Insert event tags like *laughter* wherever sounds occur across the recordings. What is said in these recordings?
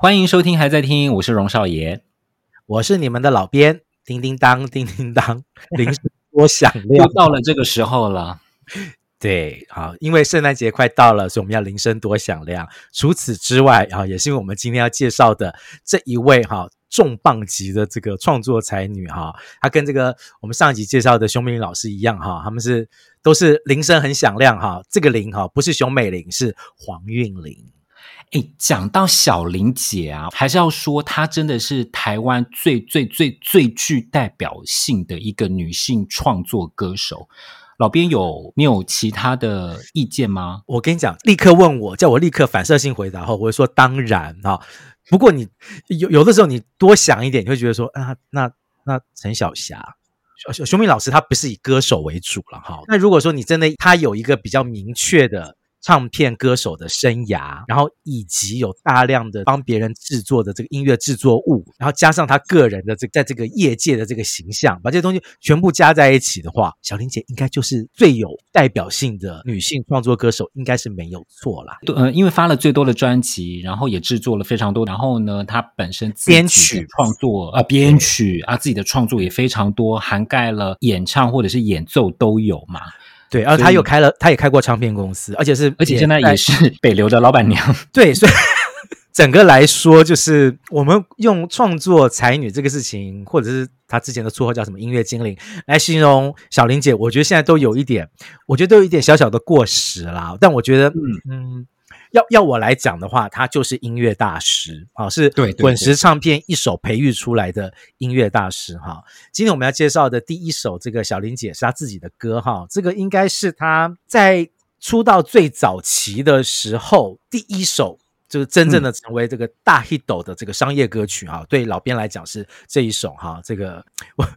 欢迎收听，还在听，我是荣少爷，我是你们的老编，叮叮当，叮叮当，*laughs* 铃声多响亮，又到了这个时候了。对，好，因为圣诞节快到了，所以我们要铃声多响亮。除此之外，啊，也是因为我们今天要介绍的这一位哈重磅级的这个创作才女哈，她跟这个我们上一集介绍的熊美玲老师一样哈，他们是都是铃声很响亮哈。这个铃哈不是熊美玲，是黄韵玲。哎，讲到小玲姐啊，还是要说她真的是台湾最最最最具代表性的一个女性创作歌手。老编有没有其他的意见吗？我跟你讲，立刻问我，叫我立刻反射性回答后，我会说当然啊。不过你有有的时候你多想一点，你会觉得说啊，那那陈小霞、熊熊明老师，他不是以歌手为主了哈。那如果说你真的他有一个比较明确的。唱片歌手的生涯，然后以及有大量的帮别人制作的这个音乐制作物，然后加上他个人的这个在这个业界的这个形象，把这些东西全部加在一起的话，小林姐应该就是最有代表性的女性创作歌手，应该是没有错啦。对，呃，因为发了最多的专辑，然后也制作了非常多，然后呢，她本身编曲创作啊，编曲啊，自己的创作也非常多，涵盖了演唱或者是演奏都有嘛。对，然后他又开了，他也开过唱片公司，而且是，而且现在也是 *laughs* 北流的老板娘。*laughs* 对，所以 *laughs* 整个来说，就是我们用创作才女这个事情，或者是她之前的绰号叫什么“音乐精灵”来形容小玲姐，我觉得现在都有一点，我觉得都有一点小小的过时啦。但我觉得，嗯嗯。要要我来讲的话，他就是音乐大师啊，是滚石唱片一手培育出来的音乐大师哈。今天我们要介绍的第一首这个小玲姐是她自己的歌哈，这个应该是她在出道最早期的时候第一首。就是真正的成为这个大 hit 的这个商业歌曲哈，对老编来讲是这一首哈，这个 *laughs* 我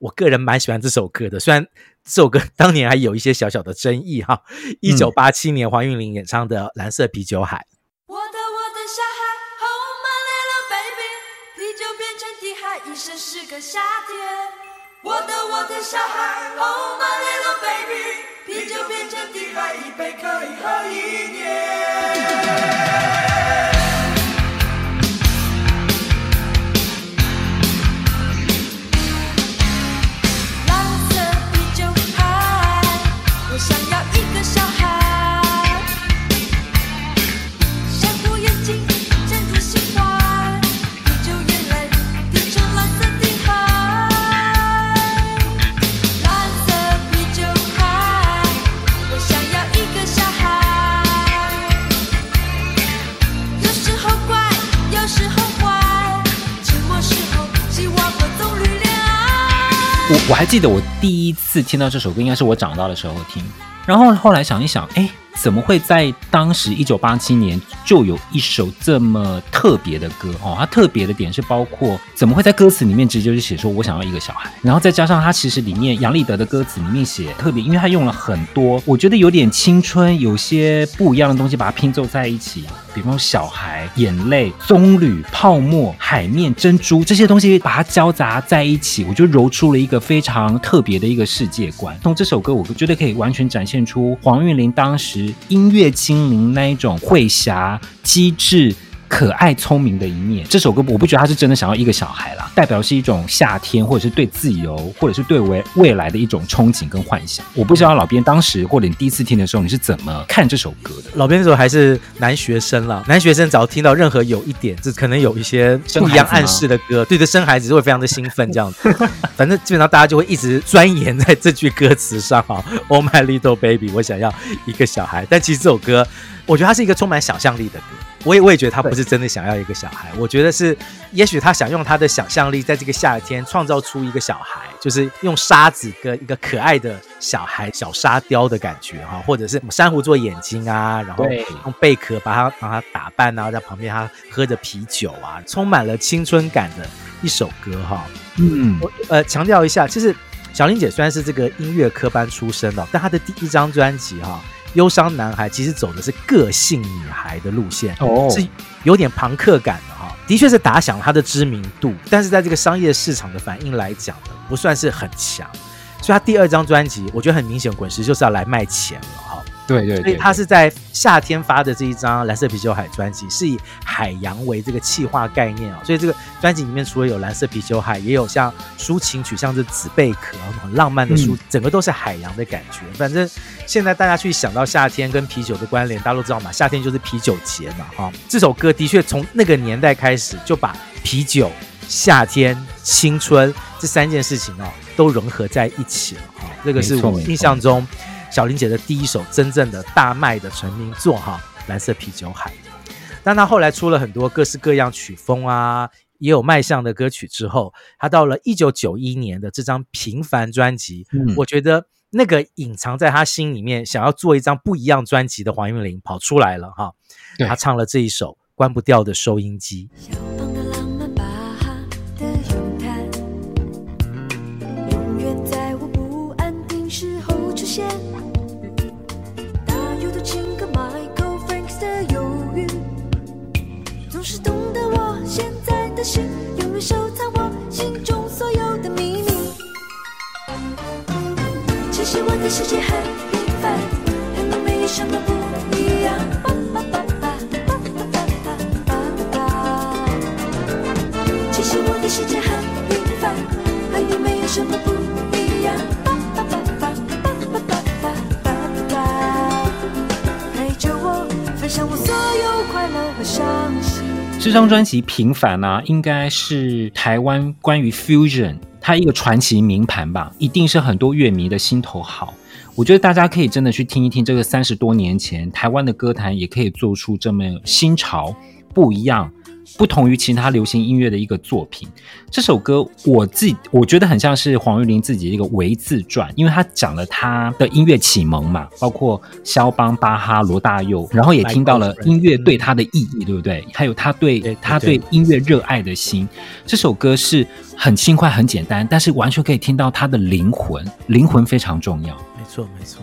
我个人蛮喜欢这首歌的，虽然这首歌当年还有一些小小的争议哈。一九八七年黄韵玲演唱的《蓝色啤酒海》。我的我的小孩，Oh my little baby，啤酒变成地海，一生是个夏天。我的我的小孩，Oh my little baby，啤酒变成地海，一杯可以喝一年。我我还记得我第一次听到这首歌，应该是我长大的时候听，然后后来想一想，哎。怎么会在当时一九八七年就有一首这么特别的歌哦？它特别的点是包括怎么会在歌词里面直接就写说我想要一个小孩，然后再加上它其实里面杨立德的歌词里面写特别，因为他用了很多我觉得有点青春、有些不一样的东西，把它拼凑在一起，比方小孩、眼泪、棕榈、泡沫、海面、珍珠这些东西，把它交杂在一起，我就揉出了一个非常特别的一个世界观。从这首歌，我觉得可以完全展现出黄韵玲当时。音乐精灵那一种会侠、机智、可爱、聪明的一面。这首歌我不觉得他是真的想要一个小孩啦，代表是一种夏天，或者是对自由，或者是对未未来的一种憧憬跟幻想。我不知道老边当时或者你第一次听的时候，你是怎么看这首歌的？老边那时候还是男学生啦，男学生只要听到任何有一点，这可能有一些不一样暗示的歌，对着生孩子就会非常的兴奋，这样子。*laughs* 反正基本上大家就会一直钻研在这句歌词上哈。Oh my little baby，我想要一个小孩。但其实这首歌，我觉得它是一个充满想象力的歌。我也我也觉得他不是真的想要一个小孩，我觉得是，也许他想用他的想象力，在这个夏天创造出一个小孩，就是用沙子跟一个可爱的小孩小沙雕的感觉哈，或者是珊瑚做眼睛啊，然后用贝壳把它把它打扮啊，在旁边他喝着啤酒啊，充满了青春感的一首歌哈。嗯，我呃强调一下，就是小玲姐虽然是这个音乐科班出身的，但她的第一张专辑哈。忧伤男孩其实走的是个性女孩的路线，哦，是有点朋克感的哈，的确是打响了他的知名度，但是在这个商业市场的反应来讲呢，不算是很强，所以他第二张专辑，我觉得很明显，滚石就是要来卖钱了。哈。对对，对，所以他是在夏天发的这一张蓝色啤酒海专辑，是以海洋为这个气化概念啊，所以这个专辑里面除了有蓝色啤酒海，也有像抒情曲，像是紫贝壳很浪漫的书，嗯、整个都是海洋的感觉。反正现在大家去想到夏天跟啤酒的关联，大家都知道嘛，夏天就是啤酒节嘛，哈。这首歌的确从那个年代开始就把啤酒、夏天、青春这三件事情哦都融合在一起了，哈。这个是我印象中。小玲姐的第一首真正的大卖的成名作哈，《蓝色啤酒海》。但她后来出了很多各式各样曲风啊，也有卖相的歌曲之后，她到了一九九一年的这张《平凡》专辑，嗯，我觉得那个隐藏在她心里面想要做一张不一样专辑的黄韵玲跑出来了哈。她唱了这一首《关不掉的收音机》。世界很平凡，和你没什么不一样。其实我的世界很平凡，和你没有什么不一样。陪着我，分享我所有快乐和伤心。这张专辑《平凡》啊，应该是台湾关于 fusion 它一个传奇名盘吧，一定是很多乐迷的心头好。我觉得大家可以真的去听一听这个三十多年前台湾的歌坛，也可以做出这么新潮、不一样、不同于其他流行音乐的一个作品。这首歌我自己我觉得很像是黄玉玲自己的一个微自传，因为他讲了她的音乐启蒙嘛，包括肖邦、巴哈、罗大佑，然后也听到了音乐对她的意义，对不对？还有她对她对音乐热爱的心。这首歌是很轻快、很简单，但是完全可以听到她的灵魂，灵魂非常重要。没错，没错，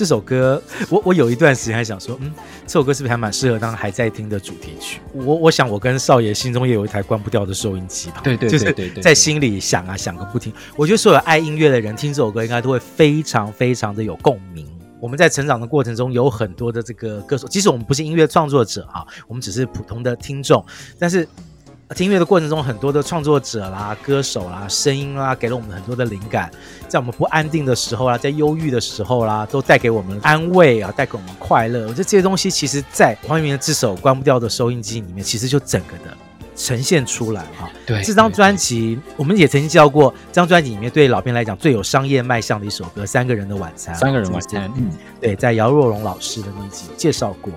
这首歌我我有一段时间还想说，嗯，这首歌是不是还蛮适合当还在听的主题曲？我我想我跟少爷心中也有一台关不掉的收音机吧，对对对对对，就是在心里想啊想个不停。我觉得所有爱音乐的人听这首歌应该都会非常非常的有共鸣。我们在成长的过程中有很多的这个歌手，即使我们不是音乐创作者啊，我们只是普通的听众，但是。听音乐的过程中，很多的创作者啦、歌手啦、声音啦，给了我们很多的灵感。在我们不安定的时候啦，在忧郁的时候啦，都带给我们安慰啊，带给我们快乐。我觉得这些东西，其实，在黄韵玲的这首《关不掉的收音机》里面，其实就整个的呈现出来哈。对，这张专辑，我们也曾经教过，这张专辑里面对老编来讲最有商业卖相的一首歌，《三个人的晚餐》。三个人晚餐，嗯，对，在姚若龙老师的那集介绍过。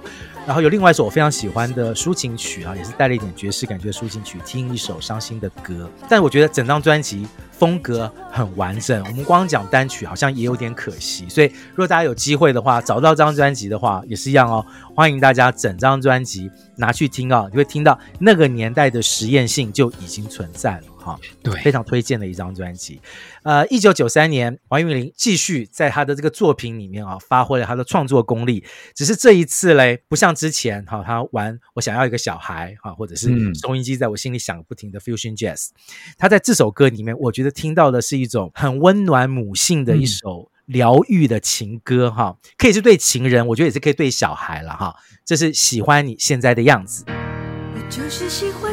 然后有另外一首我非常喜欢的抒情曲啊，也是带了一点爵士感觉的抒情曲，听一首伤心的歌。但我觉得整张专辑风格很完整，我们光讲单曲好像也有点可惜。所以如果大家有机会的话，找到这张专辑的话，也是一样哦。欢迎大家整张专辑拿去听啊，你会听到那个年代的实验性就已经存在了。好，对，非常推荐的一张专辑。呃，一九九三年，黄韵玲继续在她的这个作品里面啊，发挥了她的创作功力。只是这一次嘞，不像之前哈，她玩我想要一个小孩哈，或者是收音机在我心里响不停的 fusion jazz。她在这首歌里面，我觉得听到的是一种很温暖母性的一首疗愈的情歌哈，可以是对情人，我觉得也是可以对小孩了哈。这是喜欢你现在的样子。我就是喜欢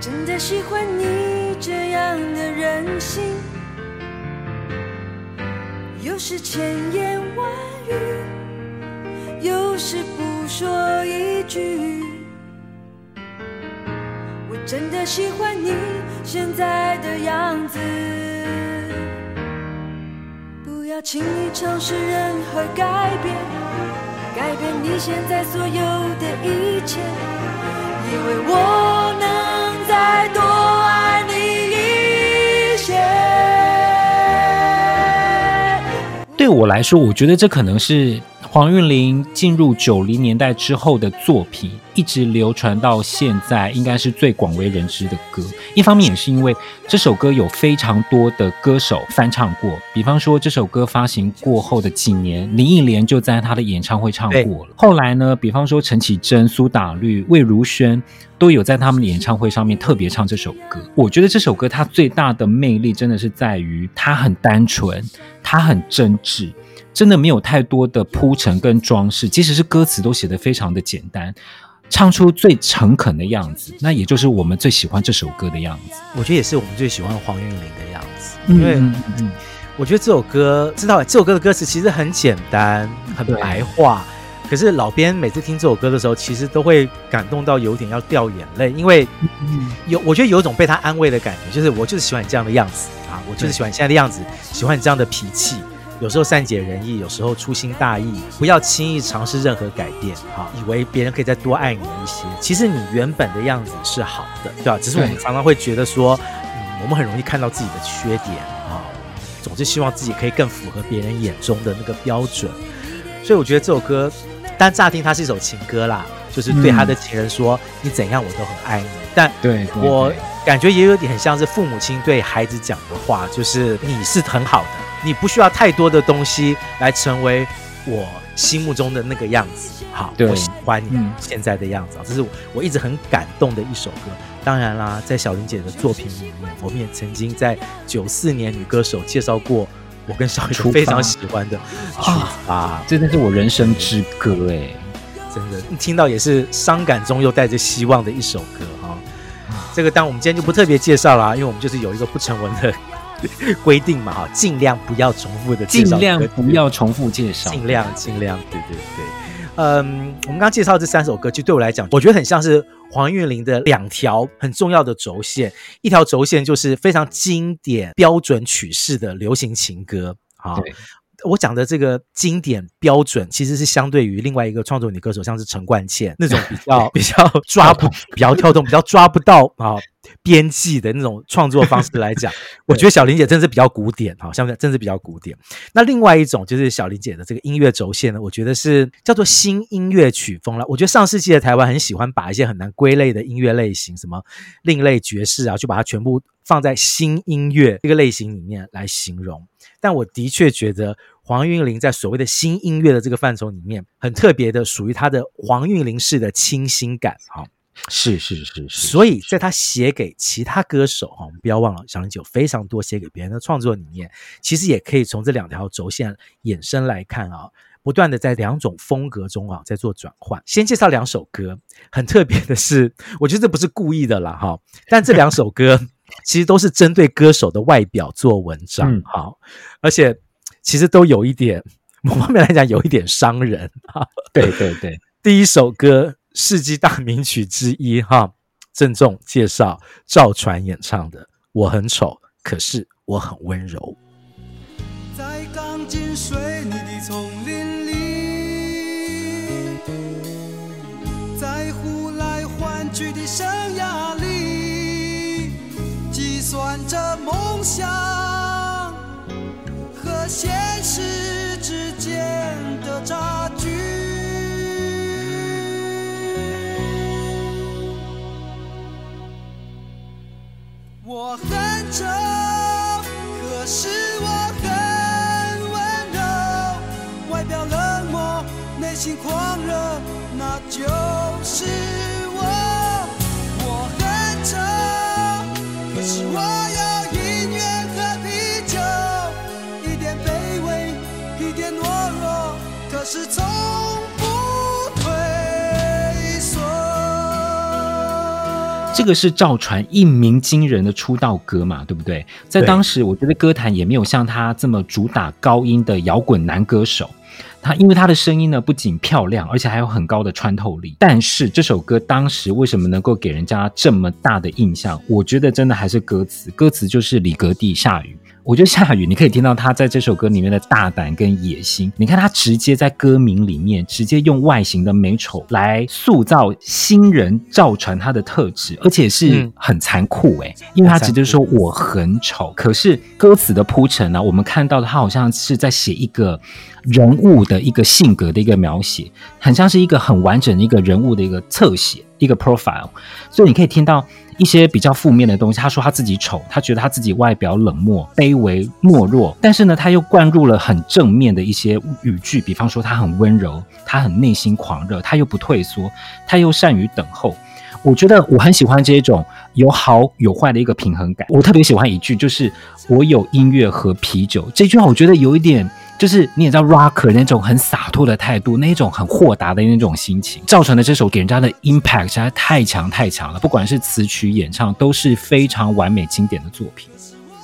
真的喜欢你这样的任性，有时千言万语，有时不说一句。我真的喜欢你现在的样子。不要轻易尝试任何改变，改变你现在所有的一切，因为我能再多爱你一些。对我来说，我觉得这可能是。黄韵玲进入九零年代之后的作品，一直流传到现在，应该是最广为人知的歌。一方面也是因为这首歌有非常多的歌手翻唱过，比方说这首歌发行过后的几年，林忆莲就在她的演唱会唱过了。后来呢，比方说陈绮贞、苏打绿、魏如萱都有在他们的演唱会上面特别唱这首歌。我觉得这首歌它最大的魅力真的是在于它很单纯，它很真挚。真的没有太多的铺陈跟装饰，即使是歌词都写得非常的简单，唱出最诚恳的样子，那也就是我们最喜欢这首歌的样子。我觉得也是我们最喜欢黄韵玲的样子，因为我觉得这首歌，知道这首歌的歌词其实很简单，很白话，可是老编每次听这首歌的时候，其实都会感动到有点要掉眼泪，因为有我觉得有一种被他安慰的感觉，就是我就是喜欢你这样的样子啊，我就是喜欢你现在的样子，喜欢你这样的脾气。有时候善解人意，有时候粗心大意，不要轻易尝试任何改变，哈，以为别人可以再多爱你一些。其实你原本的样子是好的，对吧？只是我们常常会觉得说，嗯，我们很容易看到自己的缺点，啊，总是希望自己可以更符合别人眼中的那个标准。所以我觉得这首歌，单乍听它是一首情歌啦，就是对他的情人说，嗯，你怎样我都很爱你。但对我感觉也有点很像是父母亲对孩子讲的话，就是你是很好的。你不需要太多的东西来成为我心目中的那个样子，好，我喜欢你现在的样子，这是我一直很感动的一首歌。当然啦，在小玲姐的作品里面，我们也曾经在九四年女歌手介绍过我跟小玲非常喜欢的《出发》，真的是我人生之歌哎，真的听到也是伤感中又带着希望的一首歌哈。这个但我们今天就不特别介绍了，因为我们就是有一个不成文的。*laughs* 规定嘛，哈，尽量不要重复的介绍，尽量不要重复介绍，尽量尽量，对对对，嗯，我们刚刚介绍这三首歌，就对我来讲，我觉得很像是黄韵玲的两条很重要的轴线，一条轴线就是非常经典标准曲式的流行情歌，好。我讲的这个经典标准，其实是相对于另外一个创作女歌手，像是陈冠茜那种比较 *laughs* 比较 *laughs* 抓不、比较跳动、比较抓不到啊边际的那种创作方式来讲，*laughs* 我觉得小玲姐真的是比较古典，好，像真是比较古典。那另外一种就是小玲姐的这个音乐轴线呢，我觉得是叫做新音乐曲风了。我觉得上世纪的台湾很喜欢把一些很难归类的音乐类型，什么另类爵士啊，就把它全部放在新音乐这个类型里面来形容。但我的确觉得黄韵玲在所谓的新音乐的这个范畴里面，很特别的，属于她的黄韵玲式的清新感，哈，是是是是。所以在他写给其他歌手，哈，我们不要忘了，小玲姐有非常多写给别人的创作里面，其实也可以从这两条轴线衍生来看啊，不断的在两种风格中啊在做转换。先介绍两首歌，很特别的是，我觉得这不是故意的啦，哈，但这两首歌。其实都是针对歌手的外表做文章，好、嗯，而且其实都有一点，某方面来讲有一点伤人，*laughs* 哈，对对对。第一首歌世纪大名曲之一，哈，郑重介绍赵传演唱的《我很丑，可是我很温柔》。在钢筋水泥的丛林里，在呼来唤去的生涯里。算着梦想和现实之间的差距，我很丑，可是我很温柔，外表冷漠，内心狂热，那就是。我要音乐和啤酒，一点卑微，一点懦弱。可是从不退缩。这个是赵传一鸣惊人的出道歌嘛，对不对？在当时，我觉得歌坛也没有像他这么主打高音的摇滚男歌手。他因为他的声音呢，不仅漂亮，而且还有很高的穿透力。但是这首歌当时为什么能够给人家这么大的印象？我觉得真的还是歌词，歌词就是李格弟下雨。我觉得夏雨，你可以听到他在这首歌里面的大胆跟野心。你看他直接在歌名里面直接用外形的美丑来塑造新人赵传他的特质，而且是很残酷诶、欸，因为他直接说我很丑。可是歌词的铺陈呢，我们看到的他好像是在写一个人物的一个性格的一个描写，很像是一个很完整的一个人物的一个侧写，一个 profile。所以你可以听到。一些比较负面的东西，他说他自己丑，他觉得他自己外表冷漠、卑微、懦弱，但是呢，他又灌入了很正面的一些语句，比方说他很温柔，他很内心狂热，他又不退缩，他又善于等候。我觉得我很喜欢这种有好有坏的一个平衡感。我特别喜欢一句，就是我有音乐和啤酒。这句话我觉得有一点。就是你也知道，rocker 那种很洒脱的态度，那种很豁达的那种心情，造成的这首给人家的 impact 实在太强太强了。不管是词曲演唱，都是非常完美经典的作品。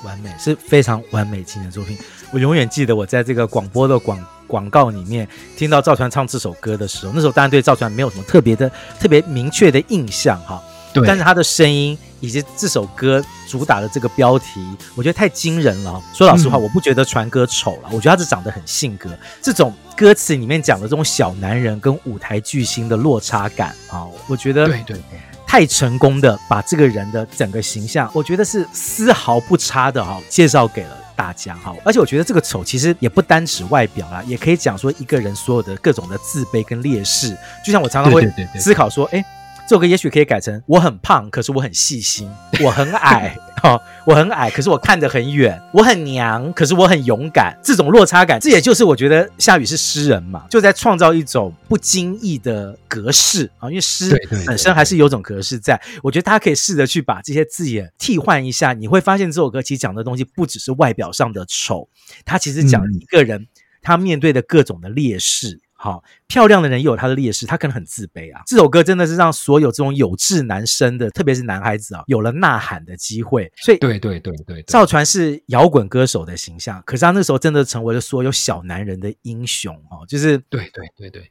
完美是非常完美经典的作品。我永远记得我在这个广播的广广告里面听到赵传唱这首歌的时候，那时候当然对赵传没有什么特别的、特别明确的印象哈。对。但是他的声音。以及这首歌主打的这个标题，我觉得太惊人了。说老实话，我不觉得传哥丑了，我觉得他是长得很性格。这种歌词里面讲的这种小男人跟舞台巨星的落差感啊，我觉得对对对，太成功的把这个人的整个形象，我觉得是丝毫不差的哈，介绍给了大家哈。而且我觉得这个丑其实也不单指外表啦，也可以讲说一个人所有的各种的自卑跟劣势。就像我常常会思考说，哎。这首歌也许可以改成：我很胖，可是我很细心；*laughs* 我很矮，哦，我很矮，可是我看得很远；我很娘，可是我很勇敢。这种落差感，这也就是我觉得夏雨是诗人嘛，就在创造一种不经意的格式啊。因为诗本身还是有种格式在，我觉得大家可以试着去把这些字眼替换一下，你会发现这首歌其实讲的东西不只是外表上的丑，它其实讲一个人他面对的各种的劣势。好，漂亮的人也有他的劣势，他可能很自卑啊。这首歌真的是让所有这种有志男生的，特别是男孩子啊，有了呐喊的机会。所以，对对对对，赵传是摇滚歌手的形象，可是他那时候真的成为了所有小男人的英雄哦，就是对对对对。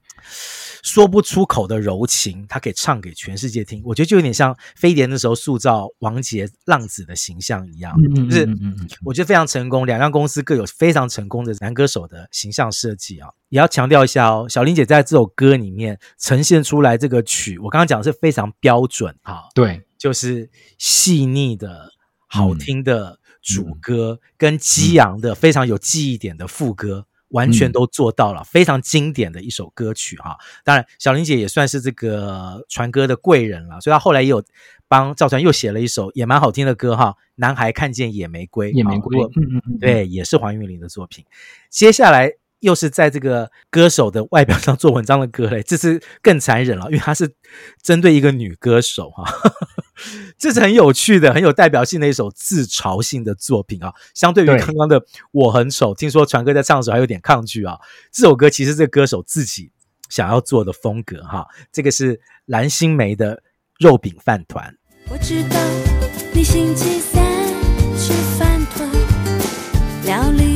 说不出口的柔情，他可以唱给全世界听。我觉得就有点像飞碟那时候塑造王杰浪子的形象一样，就是我觉得非常成功。两家公司各有非常成功的男歌手的形象设计啊，也要强调一下哦。小林姐在这首歌里面呈现出来这个曲，我刚刚讲的是非常标准哈，对，就是细腻的好听的主歌跟激昂的非常有记忆点的副歌。完全都做到了，非常经典的一首歌曲哈。当然，小林姐也算是这个传歌的贵人了，所以她后来也有帮赵传又写了一首也蛮好听的歌哈。男孩看见野玫瑰，野玫瑰，嗯嗯，对，也是黄韵玲的作品。接下来。又是在这个歌手的外表上做文章的歌嘞，这是更残忍了，因为他是针对一个女歌手哈，*laughs* 这是很有趣的、很有代表性的一首自嘲性的作品啊。相对于刚刚的《我很丑》，听说传哥在唱的时候还有点抗拒啊。这首歌其实这歌手自己想要做的风格哈，这个是蓝心湄的《肉饼饭团》。我知道你星期三吃饭团料理。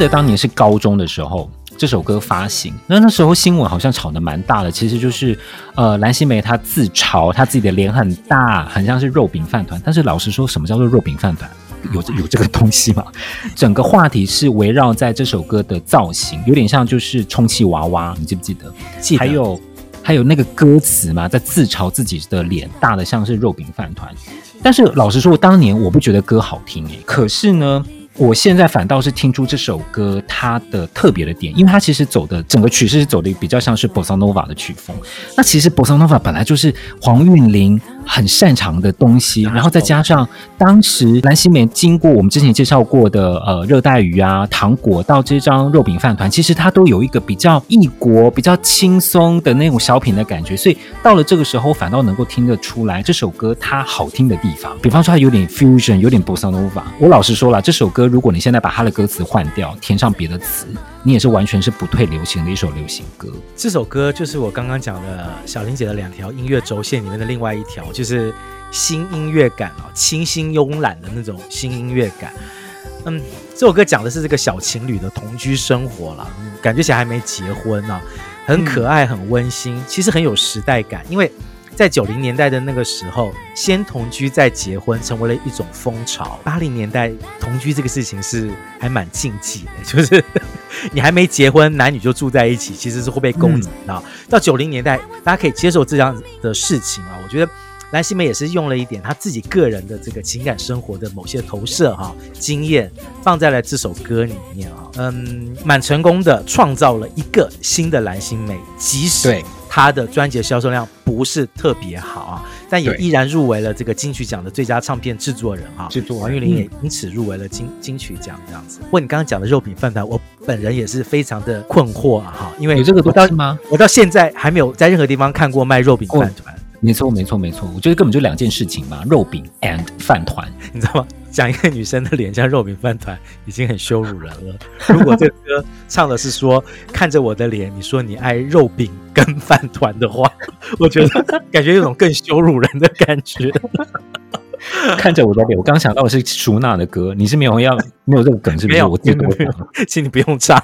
得当年是高中的时候，这首歌发行，那那时候新闻好像炒得蛮大的。其实就是，呃，蓝心湄她自嘲她自己的脸很大，很像是肉饼饭团。但是老实说，什么叫做肉饼饭团？*laughs* 有有这个东西吗？*laughs* 整个话题是围绕在这首歌的造型，有点像就是充气娃娃，你记不记得？记得。还有还有那个歌词嘛，在自嘲自己的脸大的像是肉饼饭团。但是老实说，当年我不觉得歌好听诶，可是呢。我现在反倒是听出这首歌它的特别的点，因为它其实走的整个曲式是走的比较像是 Bossa Nova 的曲风。那其实 Bossa Nova 本来就是黄韵玲很擅长的东西，然后再加上当时蓝心湄经过我们之前介绍过的呃热带鱼啊、糖果到这张肉饼饭团，其实它都有一个比较异国、比较轻松的那种小品的感觉。所以到了这个时候，反倒能够听得出来这首歌它好听的地方。比方说它有点 fusion，有点 Bossa Nova。我老实说了，这首歌。如果你现在把它的歌词换掉，填上别的词，你也是完全是不退流行的一首流行歌。这首歌就是我刚刚讲的小林姐的两条音乐轴线里面的另外一条，就是新音乐感啊，清新慵懒的那种新音乐感。嗯，这首歌讲的是这个小情侣的同居生活了，感觉起来还没结婚呢，很可爱，很温馨，其实很有时代感，因为。在九零年代的那个时候，先同居再结婚成为了一种风潮。八零年代同居这个事情是还蛮禁忌的，就是你还没结婚，男女就住在一起，其实是会被攻击的。嗯、到九零年代，大家可以接受这样的事情啊。我觉得蓝心湄也是用了一点她自己个人的这个情感生活的某些投射哈、啊、经验，放在了这首歌里面啊。嗯，蛮成功的，创造了一个新的蓝心湄，即使她。的专辑的销售量不是特别好啊，但也依然入围了这个金曲奖的最佳唱片制作人哈。制作王玉玲也因此入围了金金曲奖这样子。不过你刚刚讲的肉饼饭团，我本人也是非常的困惑啊哈，因为有这个东西吗？我到现在还没有在任何地方看过卖肉饼饭团。没错，没错，没错，我觉得根本就两件事情嘛，肉饼 and 饭团，*laughs* 你知道吗？讲一个女生的脸像肉饼饭团，已经很羞辱人了。如果这个歌唱的是说看着我的脸，你说你爱肉饼跟饭团的话，*laughs* 我觉得感觉有种更羞辱人的感觉。看着我的脸，我刚想到的是舒娜的歌，你是没有要 *laughs* 没有这个梗是不是？没有，我没有请你不用唱，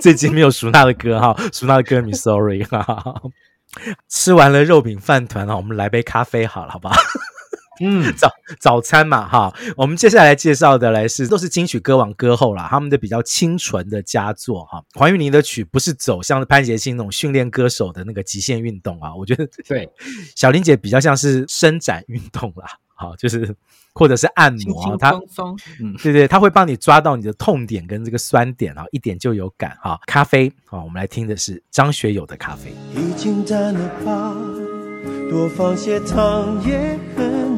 这集没有舒娜 *laughs* 的歌哈，舒娜的歌你 sorry 哈。吃完了肉饼饭团啊，我们来杯咖啡好了，好不好？嗯，*laughs* 早早餐嘛，哈，我们接下来介绍的来是都是金曲歌王歌后啦，他们的比较清纯的佳作哈。黄韵玲的曲不是走向潘杰星那种训练歌手的那个极限运动啊，我觉得对，*laughs* 小林姐比较像是伸展运动啦，好，就是或者是按摩，她，嗯，对对，她会帮你抓到你的痛点跟这个酸点啊，一点就有感哈。咖啡啊，我们来听的是张学友的咖啡。已经淡了吧，多放些糖也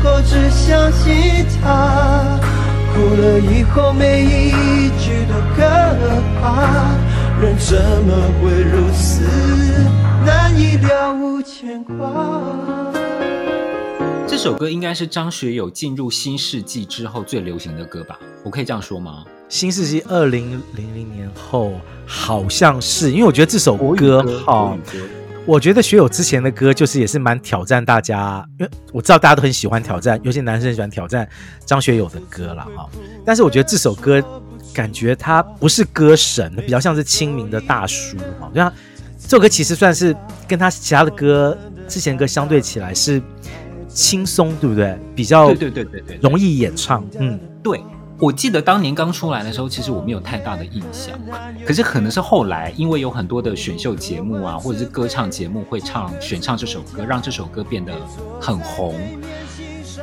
甜的时候只相信他，哭了以后每一句都可怕，人怎么会如此难以了无牵挂？这首歌应该是张学友进入新世纪之后最流行的歌吧？我可以这样说吗？新世纪二零零零年后好像是，因为我觉得这首歌好。我觉得学友之前的歌就是也是蛮挑战大家，因为我知道大家都很喜欢挑战，尤其男生喜欢挑战张学友的歌了哈。但是我觉得这首歌感觉他不是歌神，比较像是亲民的大叔哈。就像这首歌其实算是跟他其他的歌之前歌相对起来是轻松，对不对？比较对对对对对，容易演唱，嗯，对。我记得当年刚出来的时候，其实我没有太大的印象。可是可能是后来，因为有很多的选秀节目啊，或者是歌唱节目会唱选唱这首歌，让这首歌变得很红。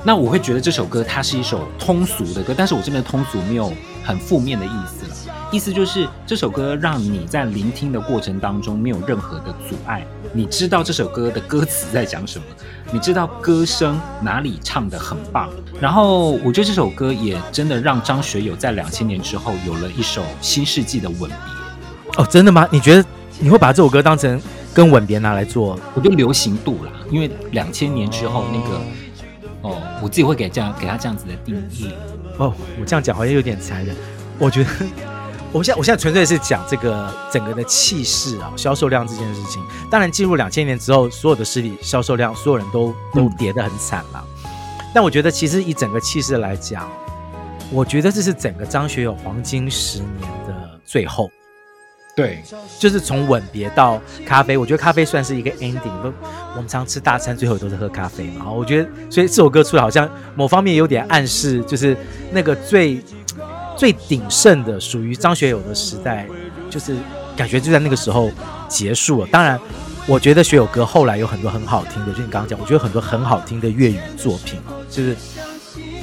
那我会觉得这首歌它是一首通俗的歌，但是我这边通俗没有很负面的意思了。意思就是这首歌让你在聆听的过程当中没有任何的阻碍，你知道这首歌的歌词在讲什么，你知道歌声哪里唱的很棒，然后我觉得这首歌也真的让张学友在两千年之后有了一首新世纪的吻别。哦，真的吗？你觉得你会把这首歌当成跟吻别拿来做？我觉得流行度啦，因为两千年之后那个哦，我自己会给这样给他这样子的定义。哦，我这样讲好像有点残忍，我觉得。我现在我现在纯粹是讲这个整个的气势啊，销售量这件事情。当然，进入两千年之后，所有的实体销售量，所有人都都跌得很惨了。嗯、但我觉得，其实以整个气势来讲，我觉得这是整个张学友黄金十年的最后。对，就是从吻别到咖啡，我觉得咖啡算是一个 ending。我们常吃大餐，最后都是喝咖啡嘛。我觉得，所以这首歌出来，好像某方面有点暗示，就是那个最最鼎盛的属于张学友的时代，就是感觉就在那个时候结束了。当然，我觉得学友歌后来有很多很好听的，就你刚刚讲，我觉得很多很好听的粤语作品，就是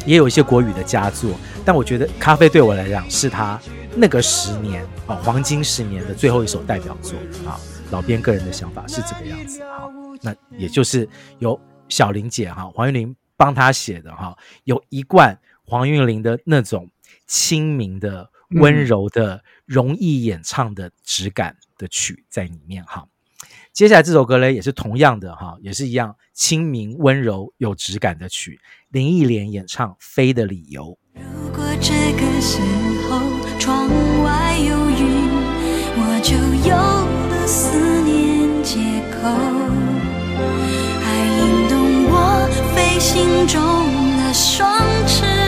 也有一些国语的佳作。但我觉得咖啡对我来讲是他。那个十年啊，黄金十年的最后一首代表作啊，老编个人的想法是这个样子哈，那也就是由小玲姐哈黄韵玲帮他写的哈，有一贯黄韵玲的那种清明的、温柔的、容易演唱的质感的曲在里面哈。接下来这首歌呢，也是同样的哈，也是一样清明、温柔、有质感的曲，林忆莲演唱《飞的理由》。如果这个时候。窗外有云，我就有了思念借口，还引动我飞行中的双翅。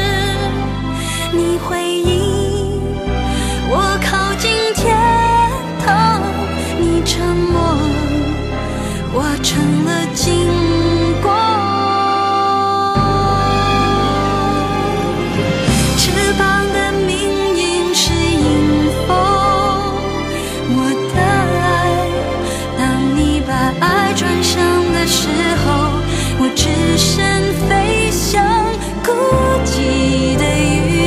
你回应，我靠近天堂，你沉默，我成了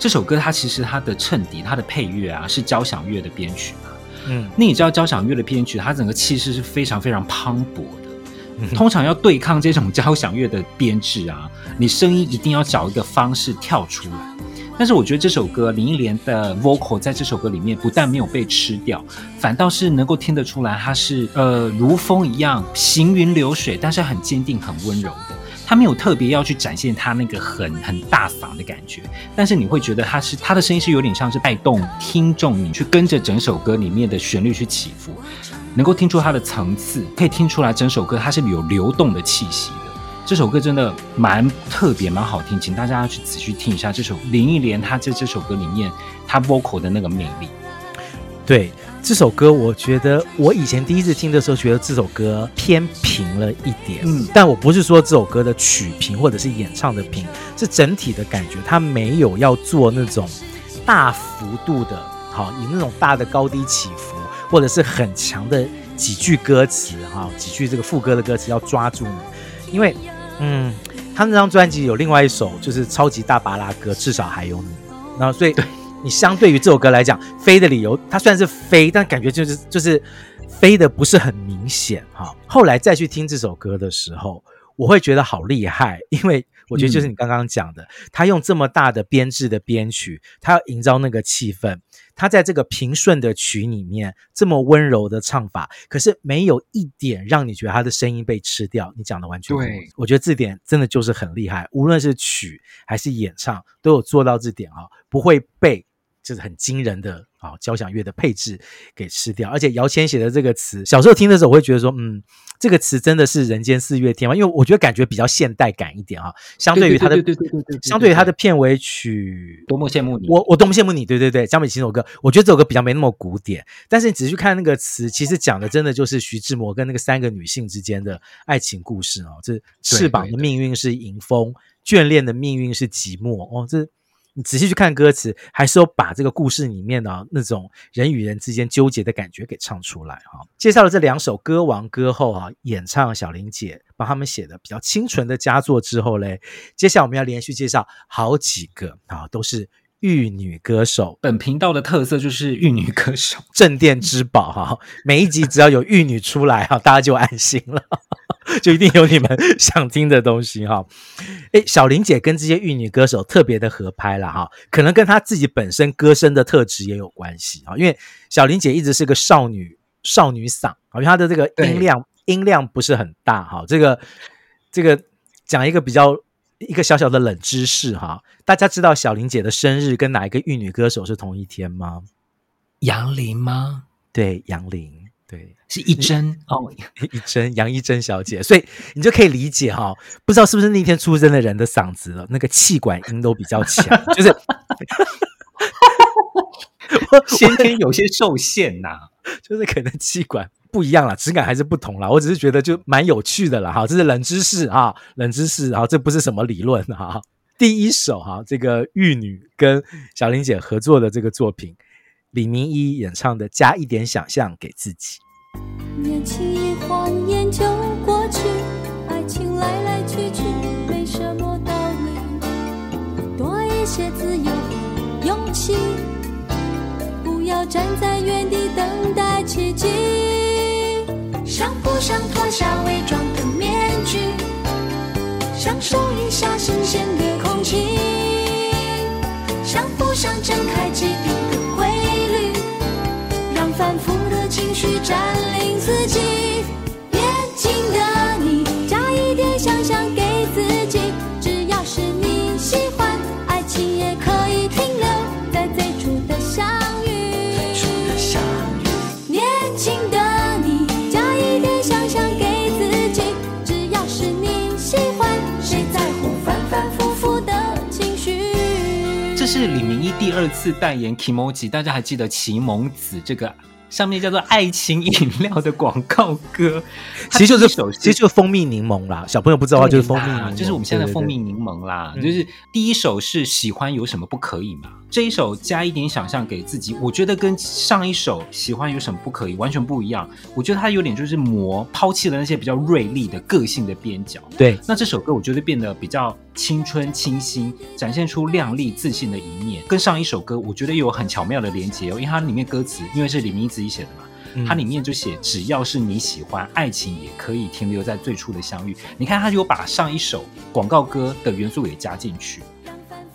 这首歌它其实它的衬底、它的配乐啊是交响乐的编曲嘛。嗯，那你知道交响乐的编曲，它整个气势是非常非常磅礴的。通常要对抗这种交响乐的编制啊，你声音一定要找一个方式跳出来。但是我觉得这首歌林忆莲的 vocal 在这首歌里面不但没有被吃掉，反倒是能够听得出来，它是呃如风一样行云流水，但是很坚定、很温柔的。他没有特别要去展现他那个很很大嗓的感觉，但是你会觉得他是他的声音是有点像是带动听众，你去跟着整首歌里面的旋律去起伏，能够听出它的层次，可以听出来整首歌它是有流动的气息的。这首歌真的蛮特别，蛮好听，请大家要去仔细听一下这首林忆莲她在这首歌里面她 vocal 的那个魅力。对这首歌，我觉得我以前第一次听的时候，觉得这首歌偏平了一点。嗯，但我不是说这首歌的曲平或者是演唱的平，是整体的感觉，它没有要做那种大幅度的，好，以那种大的高低起伏，或者是很强的几句歌词，哈，几句这个副歌的歌词要抓住你，因为。嗯，他那张专辑有另外一首就是超级大巴拉歌，至少还有你。然后，所以你相对于这首歌来讲，飞的理由，它虽然是飞，但感觉就是就是飞的不是很明显哈。后来再去听这首歌的时候，我会觉得好厉害，因为我觉得就是你刚刚讲的，他用这么大的编制的编曲，他要营造那个气氛。他在这个平顺的曲里面这么温柔的唱法，可是没有一点让你觉得他的声音被吃掉。你讲的完全对，我觉得这点真的就是很厉害，无论是曲还是演唱都有做到这点啊，不会被就是很惊人的啊交响乐的配置给吃掉。而且姚谦写的这个词，小时候听的时候我会觉得说，嗯。这个词真的是人间四月天吗？因为我觉得感觉比较现代感一点啊，相对于他的对对对对对，相对于他的片尾曲《多么羡慕你》，我我多么羡慕你，对对对，江美琪这首歌，我觉得这首歌比较没那么古典。但是你仔细去看那个词，其实讲的真的就是徐志摩跟那个三个女性之间的爱情故事哦。这翅膀的命运是迎风，眷恋的命运是寂寞哦，这。你仔细去看歌词，还是有把这个故事里面的那种人与人之间纠结的感觉给唱出来哈。介绍了这两首歌王歌后啊，演唱小玲姐帮他们写的比较清纯的佳作之后嘞，接下来我们要连续介绍好几个啊，都是玉女歌手。本频道的特色就是玉女歌手，*laughs* 镇店之宝哈。每一集只要有玉女出来哈，*laughs* 大家就安心了，*laughs* 就一定有你们想听的东西哈。诶，小林姐跟这些玉女歌手特别的合拍了哈，可能跟她自己本身歌声的特质也有关系啊。因为小林姐一直是个少女少女嗓啊，因为她的这个音量音量不是很大哈。这个这个讲一个比较。一个小小的冷知识哈，大家知道小林姐的生日跟哪一个玉女歌手是同一天吗？杨林吗？对，杨林，对，是一真哦，*laughs* 一真，杨一真小姐，所以你就可以理解哈，不知道是不是那天出生的人的嗓子那个气管音都比较强，*laughs* 就是先天有些受限呐、啊，*laughs* 就是可能气管。不一样啦，质感还是不同啦。我只是觉得就蛮有趣的啦，哈，这是冷知识哈，冷知识，哈，这不是什么理论哈。第一首哈，这个玉女跟小林姐合作的这个作品，李明一演唱的《加一点想象给自己》。年轻一晃眼就过去，爱情来来去去没什么道理，多一些自由和勇气，不要站在原地等待奇迹。想不想脱下伪装的面具，享受一下新鲜的空气？想不想睁开几滴的二次代言 Kimoji，大家还记得奇蒙子这个上面叫做爱情饮料的广告歌，*laughs* 其实就是首，其实就是蜂蜜柠檬啦。小朋友不知道的话，就是蜂蜜柠檬，就是我们现在的蜂蜜柠檬啦。对对对，就是第一首是喜欢有什么不可以嘛？这一首加一点想象给自己，我觉得跟上一首喜欢有什么不可以完全不一样。我觉得它有点就是磨，抛弃了那些比较锐利的个性的边角。对，那这首歌我觉得变得比较青春清新，展现出靓丽自信的一面。跟上一首歌我觉得有很巧妙的连接哦，因为它里面歌词因为是李明自己写的嘛，嗯、它里面就写只要是你喜欢，爱情也可以停留在最初的相遇。你看，他有把上一首广告歌的元素给加进去。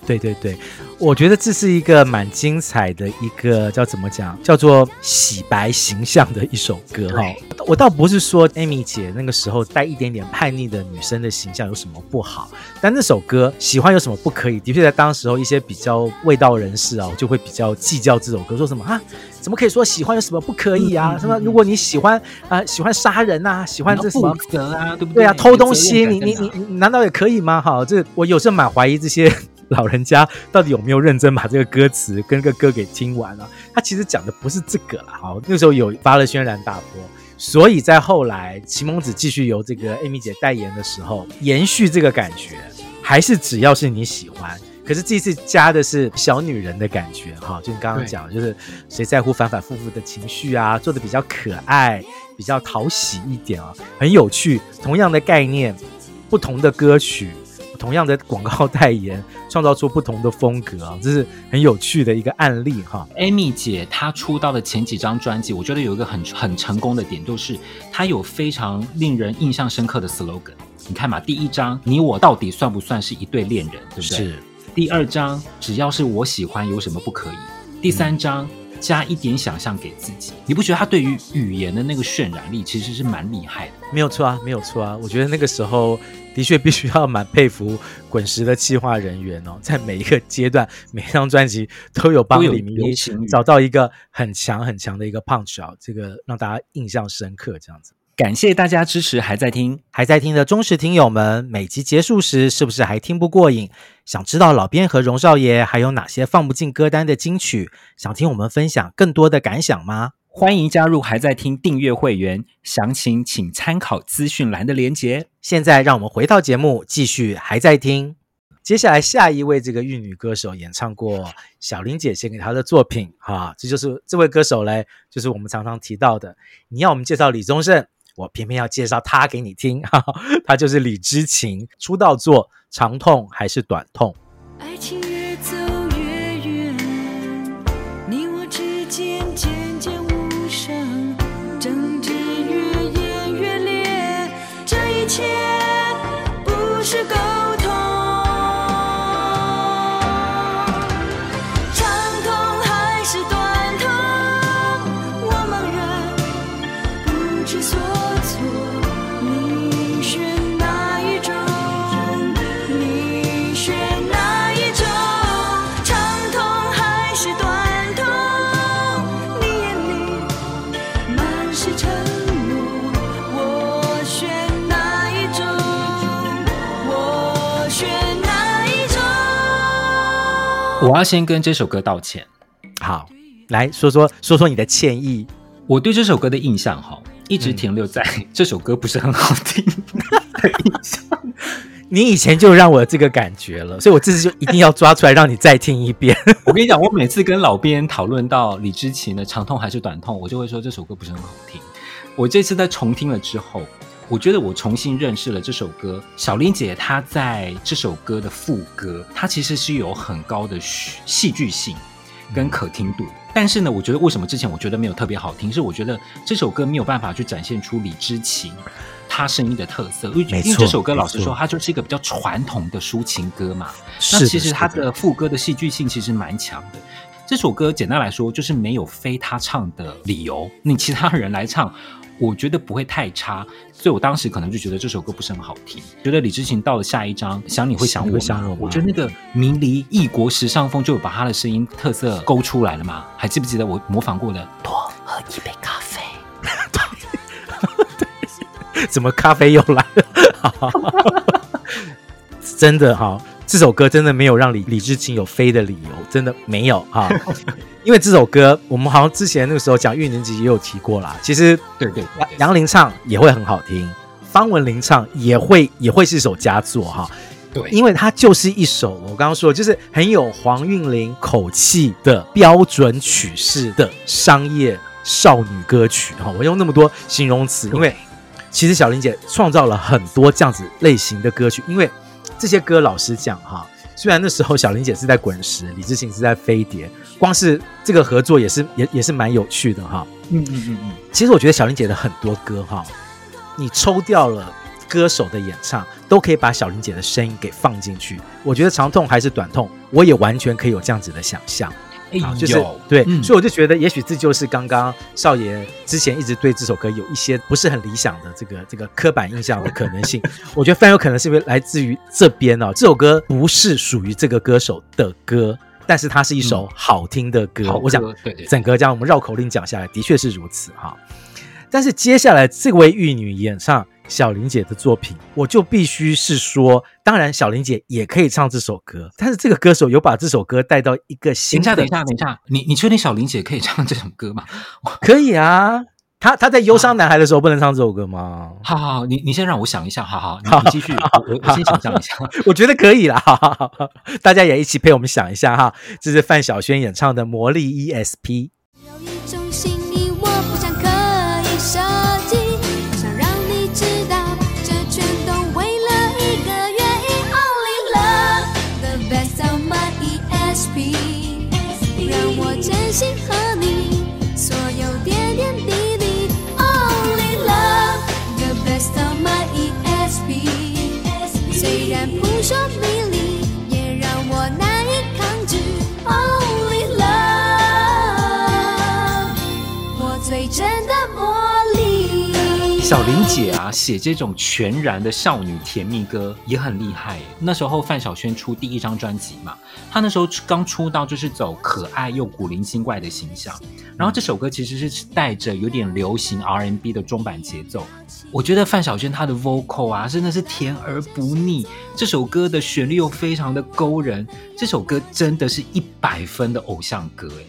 对对对，我觉得这是一个蛮精彩的一个叫怎么讲，叫做洗白形象的一首歌哈。我倒不是说 Amy 姐那个时候带一点点叛逆的女生的形象有什么不好，但那首歌喜欢有什么不可以？的确在当时候一些比较味道人士啊，就会比较计较这首歌，说什么啊，怎么可以说喜欢有什么不可以啊？什么如果你喜欢啊、呃，喜欢杀人呐、啊，喜欢这什么啊，对不对？对啊，偷东西，你你你你难道也可以吗？哈，这我有时候蛮怀疑这些。*laughs* 老人家到底有没有认真把这个歌词跟这个歌给听完啊？他其实讲的不是这个了。好，那时候有发了轩然大波，所以在后来奇蒙子继续由这个 Amy 姐代言的时候，延续这个感觉，还是只要是你喜欢。可是这次加的是小女人的感觉，哈，就你刚刚讲，就是谁在乎反反复复的情绪啊，做的比较可爱，比较讨喜一点啊，很有趣。同样的概念，不同的歌曲。同样的广告代言，创造出不同的风格啊，这是很有趣的一个案例哈。Amy 姐她出道的前几张专辑，我觉得有一个很很成功的点，就是她有非常令人印象深刻的 slogan。你看嘛，第一张你我到底算不算是一对恋人，对不对？是。第二张只要是我喜欢，有什么不可以？第三张。嗯加一点想象给自己，你不觉得他对于语言的那个渲染力其实是蛮厉害的？没有错啊，没有错啊。我觉得那个时候的确必须要蛮佩服滚石的企划人员哦，*laughs* 在每一个阶段、每一张专辑都有帮李明一找到一个很强很强的一个 punch 啊，这个让大家印象深刻。这样子，感谢大家支持，还在听还在听的忠实听友们，每集结束时是不是还听不过瘾？想知道老编和荣少爷还有哪些放不进歌单的金曲？想听我们分享更多的感想吗？欢迎加入还在听订阅会员，详情请参考资讯栏的连结。现在让我们回到节目，继续还在听。接下来下一位这个玉女歌手演唱过小林姐写给她的作品，哈，这就是这位歌手嘞，就是我们常常提到的。你要我们介绍李宗盛，我偏偏要介绍他给你听，哈哈，他就是李知琴，出道作。长痛还是短痛？爱情我要先跟这首歌道歉。好，来说说说说你的歉意。我对这首歌的印象哈，一直停留在 *laughs* 这首歌不是很好听的印象。*laughs* 你以前就让我有这个感觉了，所以我这次就一定要抓出来让你再听一遍。*laughs* 我跟你讲，我每次跟老编讨论到李知琴的长痛还是短痛，我就会说这首歌不是很好听。我这次在重听了之后，我觉得我重新认识了这首歌。小林姐她在这首歌的副歌，它其实是有很高的戏剧性跟可听度。但是呢，我觉得为什么之前我觉得没有特别好听，是我觉得这首歌没有办法去展现出李知琴她声音的特色。因为因为这首歌老实说，它就是一个比较传统的抒情歌嘛。那其实它的副歌的戏剧性其实蛮强的。这首歌简单来说就是没有非他唱的理由，你其他人来唱。我觉得不会太差，所以我当时可能就觉得这首歌不是很好听。觉得李芝琴到了下一张，想你会想我，想我吗？我觉得那个迷离异国时尚风就有把他的声音特色勾出来了嘛。还记不记得我模仿过的？多喝一杯咖啡。对，*laughs* 怎么咖啡又来了？*laughs* 真的哈。这首歌真的没有让李李志清有飞的理由，真的没有哈。*laughs* 因为这首歌，我们好像之前那个时候讲《玉林集》也有提过啦。其实，对对，杨林唱也会很好听，方文琳唱也会也会是一首佳作哈。对，因为它就是一首我刚刚说，就是很有黄韵玲口气的标准曲式的商业少女歌曲哈。我用那么多形容词，因为其实小林姐创造了很多这样子类型的歌曲，因为。这些歌老实讲哈，虽然那时候小玲姐是在滚石，李志行是在飞碟，光是这个合作也是也也是蛮有趣的哈。嗯嗯嗯嗯。其实我觉得小玲姐的很多歌哈，你抽掉了歌手的演唱，都可以把小玲姐的声音给放进去。我觉得长痛还是短痛，我也完全可以有这样子的想象。就是对，嗯、所以我就觉得，也许这就是刚刚少爷之前一直对这首歌有一些不是很理想的这个这个刻板印象的可能性。*laughs* 我觉得非常有可能是因为来自于这边哦，这首歌不是属于这个歌手的歌，但是它是一首好听的歌。嗯、我想，整个这样我们绕口令讲下来，的确是如此哈。但是接下来这位玉女演唱。小玲姐的作品，我就必须是说，当然小玲姐也可以唱这首歌，但是这个歌手有把这首歌带到一个新的。等一下，等一下，等一下，你你确定小玲姐可以唱这首歌吗？*laughs* 可以啊，她她在忧伤男孩的时候不能唱这首歌吗？好好好，你你先让我想一下，好好，你你继续，我我先想象一下，我觉得可以啦，好好好，大家也一起陪我们想一下哈，这是范晓萱演唱的《魔力 ESP》。小玲姐啊，写这种全然的少女甜蜜歌也很厉害。那时候范晓萱出第一张专辑嘛，她那时候刚出道就是走可爱又古灵精怪的形象。然后这首歌其实是带着有点流行 R&B 的中版节奏。我觉得范晓萱她的 vocal 啊，真的是甜而不腻。这首歌的旋律又非常的勾人，这首歌真的是一百分的偶像歌哎。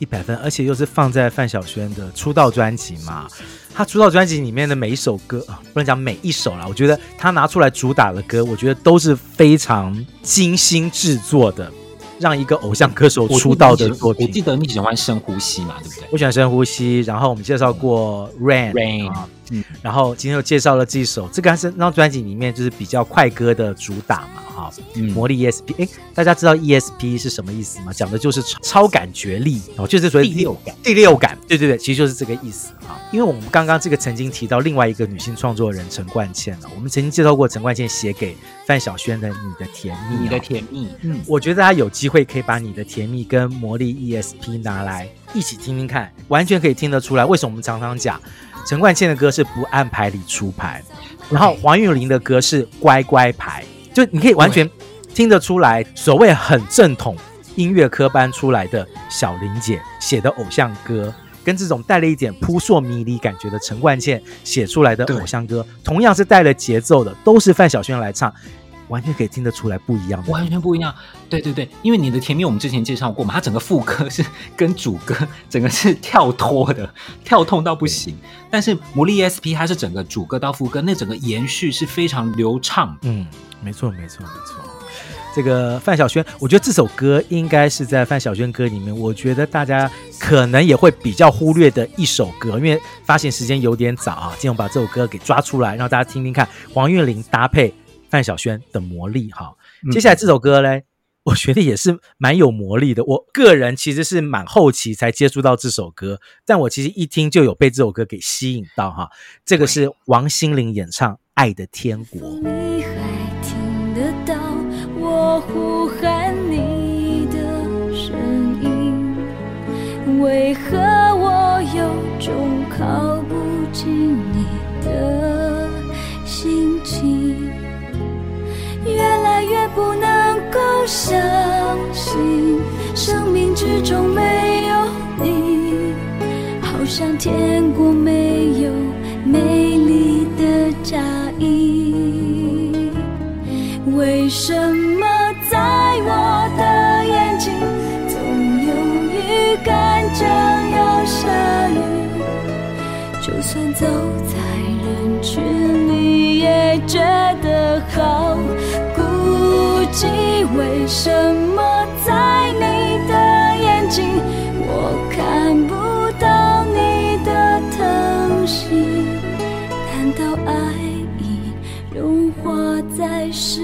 一百分，而且又是放在范晓萱的出道专辑嘛，她出道专辑里面的每一首歌啊，不能讲每一首啦，我觉得他拿出来主打的歌，我觉得都是非常精心制作的，让一个偶像歌手出道的作品。我记得你喜欢深呼吸嘛，对不对？我喜欢深呼吸，然后我们介绍过 Rain Rain 啊。嗯，然后今天又介绍了这一首，这个还是那张专辑里面就是比较快歌的主打嘛，哈、嗯，魔力 ESP，哎，大家知道 ESP 是什么意思吗？讲的就是超，超感觉力哦，就是所谓第六感，第六感，对对对，其实就是这个意思啊。因为我们刚刚这个曾经提到另外一个女性创作人陈冠茜了，我们曾经介绍过陈冠茜写给范晓萱的《你的甜蜜》，你的甜蜜，嗯，我觉得大家有机会可以把你的甜蜜跟魔力 ESP 拿来一起听听看，完全可以听得出来，为什么我们常常讲。陈冠希的歌是不按牌理出牌，然后黄韵玲的歌是乖乖牌，就你可以完全听得出来，所谓很正统音乐科班出来的小玲姐写的偶像歌，跟这种带了一点扑朔迷离感觉的陈冠茜写出来的偶像歌，同样是带了节奏的，都是范晓萱来唱。完全可以听得出来不一样的，完全不一样。对对对，因为你的甜蜜我们之前介绍过嘛，它整个副歌是跟主歌整个是跳脱的，跳痛到不行。但是魔力 ESP 它是整个主歌到副歌，那整个延续是非常流畅。嗯，没错没错没错。这个范晓萱，我觉得这首歌应该是在范晓萱歌里面，我觉得大家可能也会比较忽略的一首歌，因为发行时间有点早啊。今天我把这首歌给抓出来，让大家听听看黄韵玲搭配范晓萱的魔力。哈，接下来这首歌嘞，我觉得也是蛮有魔力的。我个人其实是蛮后期才接触到这首歌，但我其实一听就有被这首歌给吸引到哈。这个是王心凌演唱《爱的天国》。我呼喊你的声音，为何我有种靠不近相信，生命之中没有你，好像天国没有美丽的嫁衣。为什么在我的眼睛总有预感将要下雨？就算走在人群里也觉得好孤寂。什么在你的眼睛我看不到你的疼惜？难道爱已融化在世？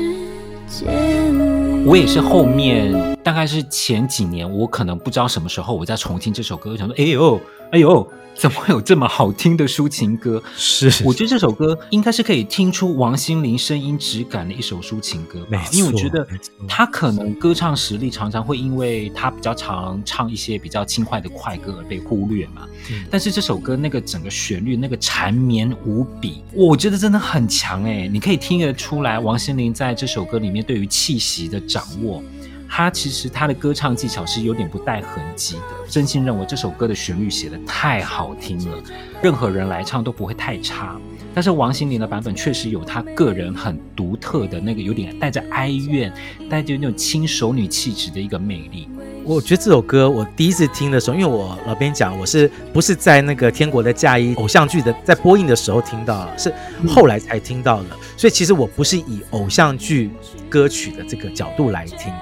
我也是后面，大概是前几年，我可能不知道什么时候，我在重听这首歌，我想说，哎呦，哎呦。怎么会有这么好听的抒情歌？是，我觉得这首歌应该是可以听出王心凌声音质感的一首抒情歌吧。没错，因为我觉得她可能歌唱实力常常会因为她比较常唱一些比较轻快的快歌而被忽略嘛。嗯，但是这首歌那个整个旋律那个缠绵无比，我觉得真的很强哎！你可以听得出来，王心凌在这首歌里面对于气息的掌握。他其实他的歌唱技巧是有点不带痕迹的，真心认为这首歌的旋律写的太好听了，任何人来唱都不会太差。但是王心凌的版本确实有她个人很独特的那个有点带着哀怨、带着那种轻熟女气质的一个魅力。我觉得这首歌我第一次听的时候，因为我老编讲我是不是在那个《天国的嫁衣》偶像剧的在播映的时候听到了，是后来才听到的，所以其实我不是以偶像剧歌曲的这个角度来听。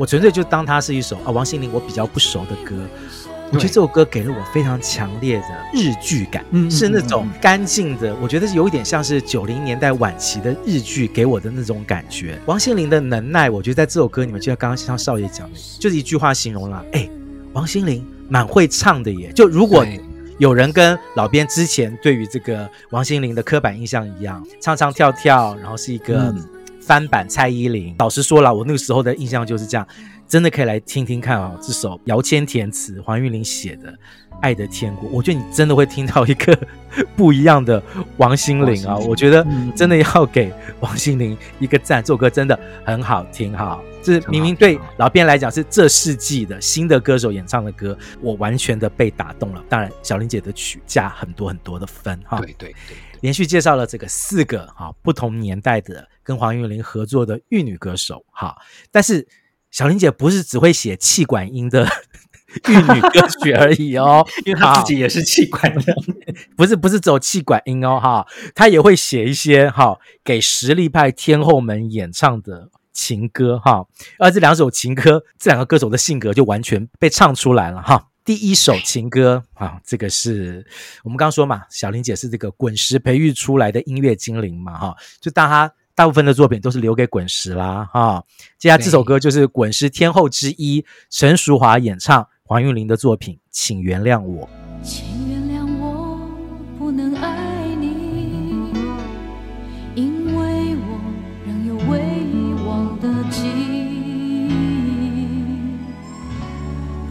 我纯粹就当它是一首啊，王心凌我比较不熟的歌。我觉得这首歌给了我非常强烈的日剧感，嗯，是那种干净的，我觉得是有一点像是九零年代晚期的日剧给我的那种感觉。王心凌的能耐，我觉得在这首歌里面，就像刚刚像少爷讲的，就是一句话形容了，哎，王心凌蛮会唱的耶。就如果有人跟老编之前对于这个王心凌的刻板印象一样，唱唱跳跳，然后是一个。翻版蔡依林，老实说了，我那个时候的印象就是这样，真的可以来听听看啊、哦，这首姚谦填词、黄韵玲写的《爱的天国》，我觉得你真的会听到一个不一样的王心凌啊！我觉得真的要给王心凌一个赞，这首歌真的很好听哈，这是明明对老编来讲是这世纪的新的歌手演唱的歌，我完全的被打动了。当然，小玲姐的曲加很多很多的分哈。对对对。连续介绍了这个四个哈不同年代的跟黄韵玲合作的玉女歌手哈，但是小林姐不是只会写气管音的 *laughs* 玉女歌曲而已哦，*laughs* 因为她自己也是气管的，*laughs* 不是不是走气管音哦哈，她也会写一些哈给实力派天后们演唱的情歌哈，而这两首情歌，这两个歌手的性格就完全被唱出来了哈。第一首情歌啊，这个是我们刚刚说嘛，小林姐是这个滚石培育出来的音乐精灵嘛，哈，就当她大部分的作品都是留给滚石啦，哈。接下来这首歌就是滚石天后之一陈淑华演唱黄韵玲的作品，请原谅我。请原谅我不能爱你，因为我仍有未遗忘的记忆，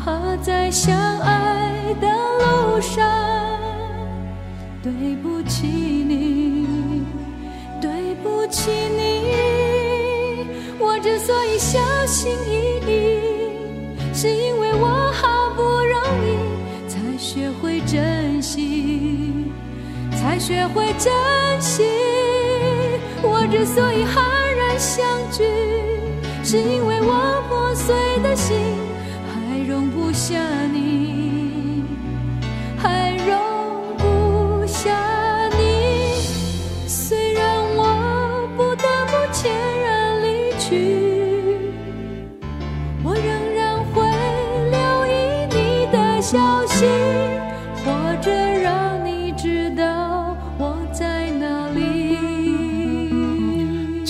怕在相爱的路上，对不起起你。我之所以小心翼翼，是因为我好不容易才学会珍惜，才学会珍惜。我之所以黯然相聚，是因为我破碎的心还容不下你，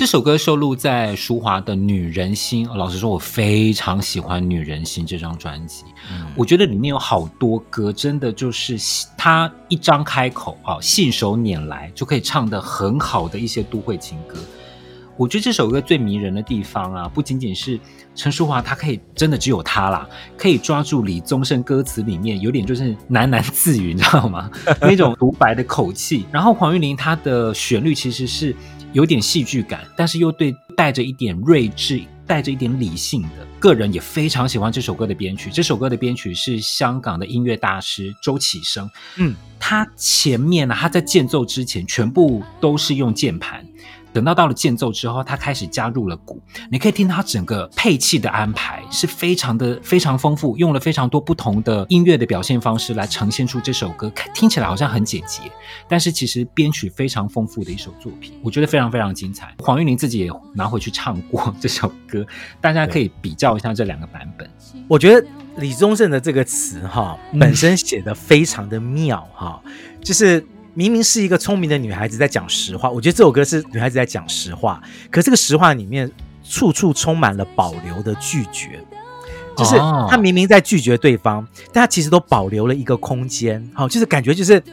首歌收录在淑华的《女人心》。老实说，我非常喜欢《女人心》这张专辑。嗯、我觉得里面有好多歌，真的就是他一张开口啊，信手拈来就可以唱的很好的一些都会情歌。我觉得这首歌最迷人的地方啊，不仅仅是陈淑华，她可以真的只有她啦，可以抓住李宗盛歌词里面有点就是喃喃自语，你知道吗？*laughs* 那种独白的口气。然后黄韵玲她的旋律其实是。有点戏剧感，但是又对带着一点睿智，带着一点理性的。个人也非常喜欢这首歌的编曲。这首歌的编曲是香港的音乐大师周启生。嗯，他前面呢，他在间奏之前全部都是用键盘。等到到了间奏之后，他开始加入了鼓，你可以听到他整个配器的安排是非常的非常丰富，用了非常多不同的音乐的表现方式来呈现出这首歌，听起来好像很简洁，但是其实编曲非常丰富的一首作品，我觉得非常非常精彩。黄韵玲自己也拿回去唱过 *laughs* 这首歌，大家可以比较一下这两个版本。我觉得李宗盛的这个词哈，本身写得非常的妙哈，嗯、就是。明明是一个聪明的女孩子在讲实话，我觉得这首歌是女孩子在讲实话，可这个实话里面处处充满了保留的拒绝，就是她明明在拒绝对方，但她其实都保留了一个空间，好，就是感觉就是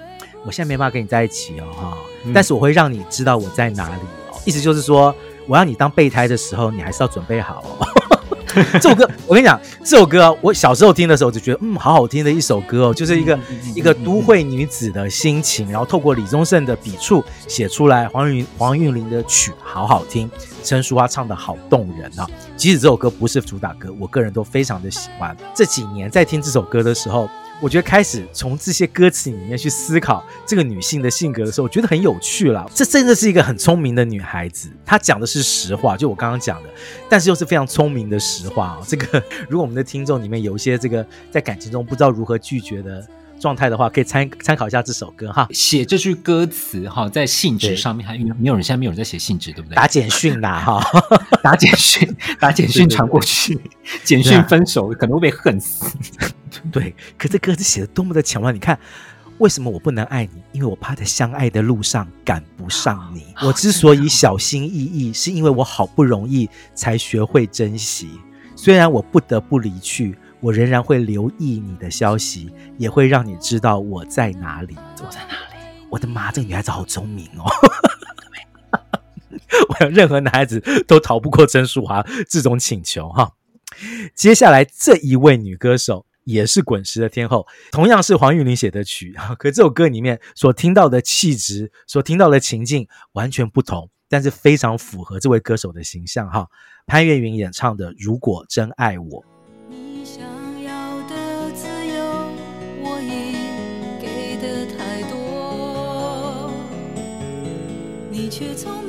我现在没办法跟你在一起哦，哈，但是我会让你知道我在哪里哦，意思就是说我要你当备胎的时候，你还是要准备好哦。*laughs* 这首歌，我跟你讲，这首歌我小时候听的时候就觉得，嗯，好好听的一首歌哦，就是一个一个都会女子的心情，然后透过李宗盛的笔触写出来。黄韵黄韵玲的曲好好听，陈淑桦唱的好动人啊！即使这首歌不是主打歌，我个人都非常的喜欢。这几年在听这首歌的时候。我觉得开始从这些歌词里面去思考这个女性的性格的时候，我觉得很有趣了。这真的是一个很聪明的女孩子，她讲的是实话，就我刚刚讲的，但是又是非常聪明的实话啊。这个如果我们的听众里面有一些这个在感情中不知道如何拒绝的状态的话，可以参参考一下这首歌哈。写这句歌词哈，在信纸上面还没有人，现在没有人在写信纸，对不对？打简讯啦哈，*laughs* 打简讯，打简讯传过去，*laughs* 简 *laughs* 讯分手可能会被恨死。*laughs* 对，可这歌词写的多么的巧妙！你看，为什么我不能爱你？因为我怕在相爱的路上赶不上你。我之所以小心翼翼，是因为我好不容易才学会珍惜。虽然我不得不离去，我仍然会留意你的消息，也会让你知道我在哪里。我在哪里？我的妈，这个女孩子好聪明哦！*laughs* 我想任何男孩子都逃不过曾淑华这种请求哈。接下来这一位女歌手。也是滚石的天后，同样是黄韵玲写的曲，*laughs* 可这首歌里面所听到的气质，所听到的情境完全不同，但是非常符合这位歌手的形象哈。潘越云演唱的《如果真爱我》。你想要的自由，我已给的太多，你却从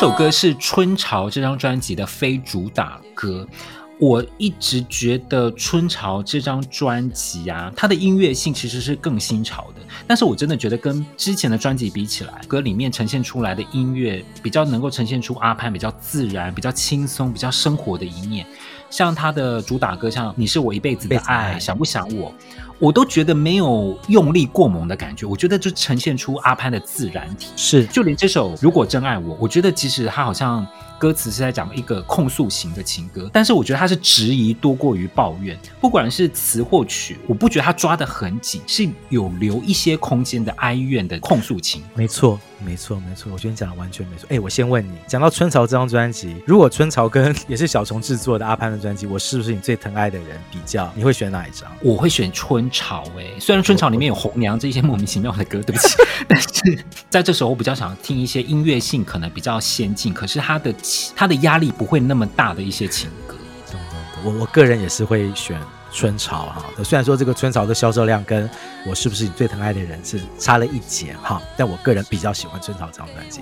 这首歌是《春潮》这张专辑的非主打歌。我一直觉得《春潮》这张专辑啊，它的音乐性其实是更新潮的。但是我真的觉得跟之前的专辑比起来，歌里面呈现出来的音乐比较能够呈现出阿潘比较自然、比较轻松、比较生活的一面。像他的主打歌，像《你是我一辈子的爱》，爱想不想我？我都觉得没有用力过猛的感觉，我觉得就呈现出阿潘的自然体。是，就连这首《如果真爱我》，我觉得其实他好像歌词是在讲一个控诉型的情歌，但是我觉得他是质疑多过于抱怨。不管是词或曲，我不觉得他抓得很紧，是有留一些空间的哀怨的控诉情。没错，没错，没错。我觉得你讲的完全没错。哎，我先问你，讲到《春潮》这张专辑，如果春潮跟也是小虫制作的阿潘的专辑，我是不是你最疼爱的人？比较，你会选哪一张？我会选春。潮哎、欸，虽然春潮里面有红娘这些莫名其妙的歌，对不起，但是在这时候我比较想听一些音乐性可能比较先进，可是它的他的压力不会那么大的一些情歌。我我个人也是会选春潮哈，虽然说这个春潮的销售量跟我是不是你最疼爱的人是差了一截哈，但我个人比较喜欢春潮这张专辑，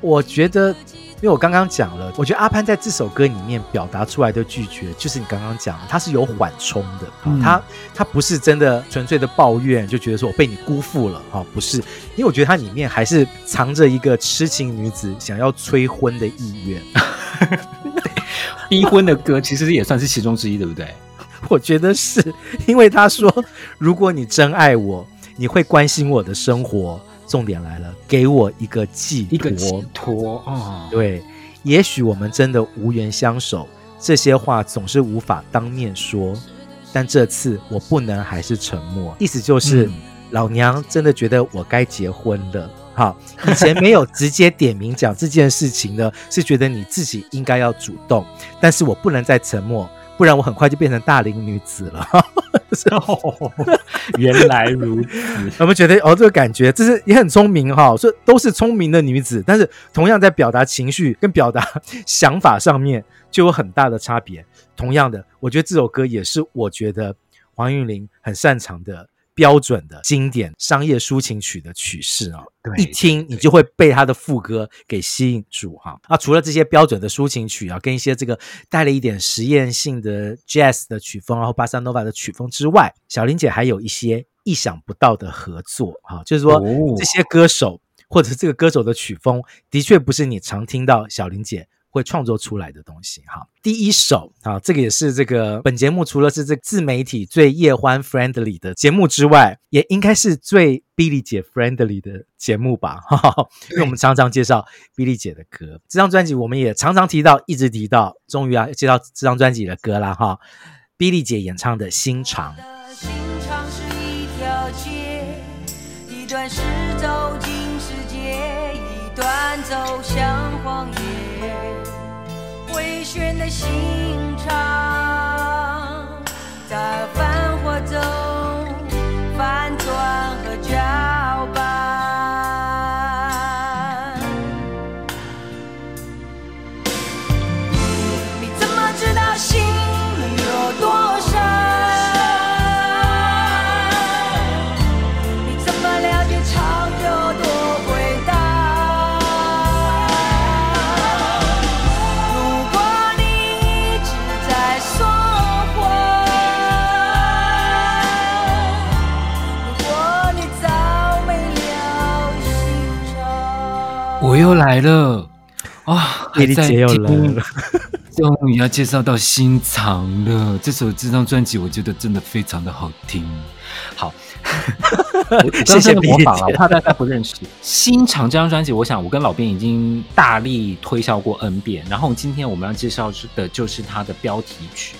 我觉得。因为我刚刚讲了，我觉得阿潘在这首歌里面表达出来的拒绝，就是你刚刚讲的，他是有缓冲的，嗯、他他不是真的纯粹的抱怨，就觉得说我被你辜负了哈，不是，因为我觉得他里面还是藏着一个痴情女子想要催婚的意愿，*laughs* 逼婚的歌其实也算是其中之一，对不对？*laughs* 我觉得是因为他说，如果你真爱我，你会关心我的生活。重点来了，给我一个寄托，一个寄托啊！对，也许我们真的无缘相守，这些话总是无法当面说，但这次我不能还是沉默。意思就是，嗯、老娘真的觉得我该结婚了。好，以前没有直接点名讲这件事情呢，是觉得你自己应该要主动，但是我不能再沉默。不然我很快就变成大龄女子了。哦，*laughs* 原来如此。*laughs* 我们觉得哦，这个感觉，这是也很聪明哈。说都是聪明的女子，但是同样在表达情绪跟表达想法上面就有很大的差别。同样的，我觉得这首歌也是我觉得黄韵玲很擅长的。标准的经典商业抒情曲的曲式啊，一听你就会被他的副歌给吸引住哈。啊！除了这些标准的抒情曲啊，跟一些这个带了一点实验性的 jazz 的曲风，然后巴萨诺瓦的曲风之外，小林姐还有一些意想不到的合作哈，就是说这些歌手或者这个歌手的曲风，的确不是你常听到小林姐会创作出来的东西哈。第一首啊，这个也是这个本节目除了是这自媒体最叶欢 friendly 的节目之外，也应该是最 Billy 姐 friendly 的节目吧？哈哈，因为我们常常介绍 Billy 姐的歌，这张专辑我们也常常提到，一直提到，终于啊介绍这张专辑的歌了哈。Billy 姐演唱的《心肠》。心肠是一条街，一段是走进世界，一段走向荒野。回旋的心肠，在又来了啊！丽丽姐又来了，终于要介绍到新藏了。这首这张专辑，我觉得真的非常的好听。好，*laughs* 谢谢模仿了，我怕大家不认识。新藏这张专辑，我想我跟老编已经大力推销过 N 遍。然后今天我们要介绍的就是它的标题曲。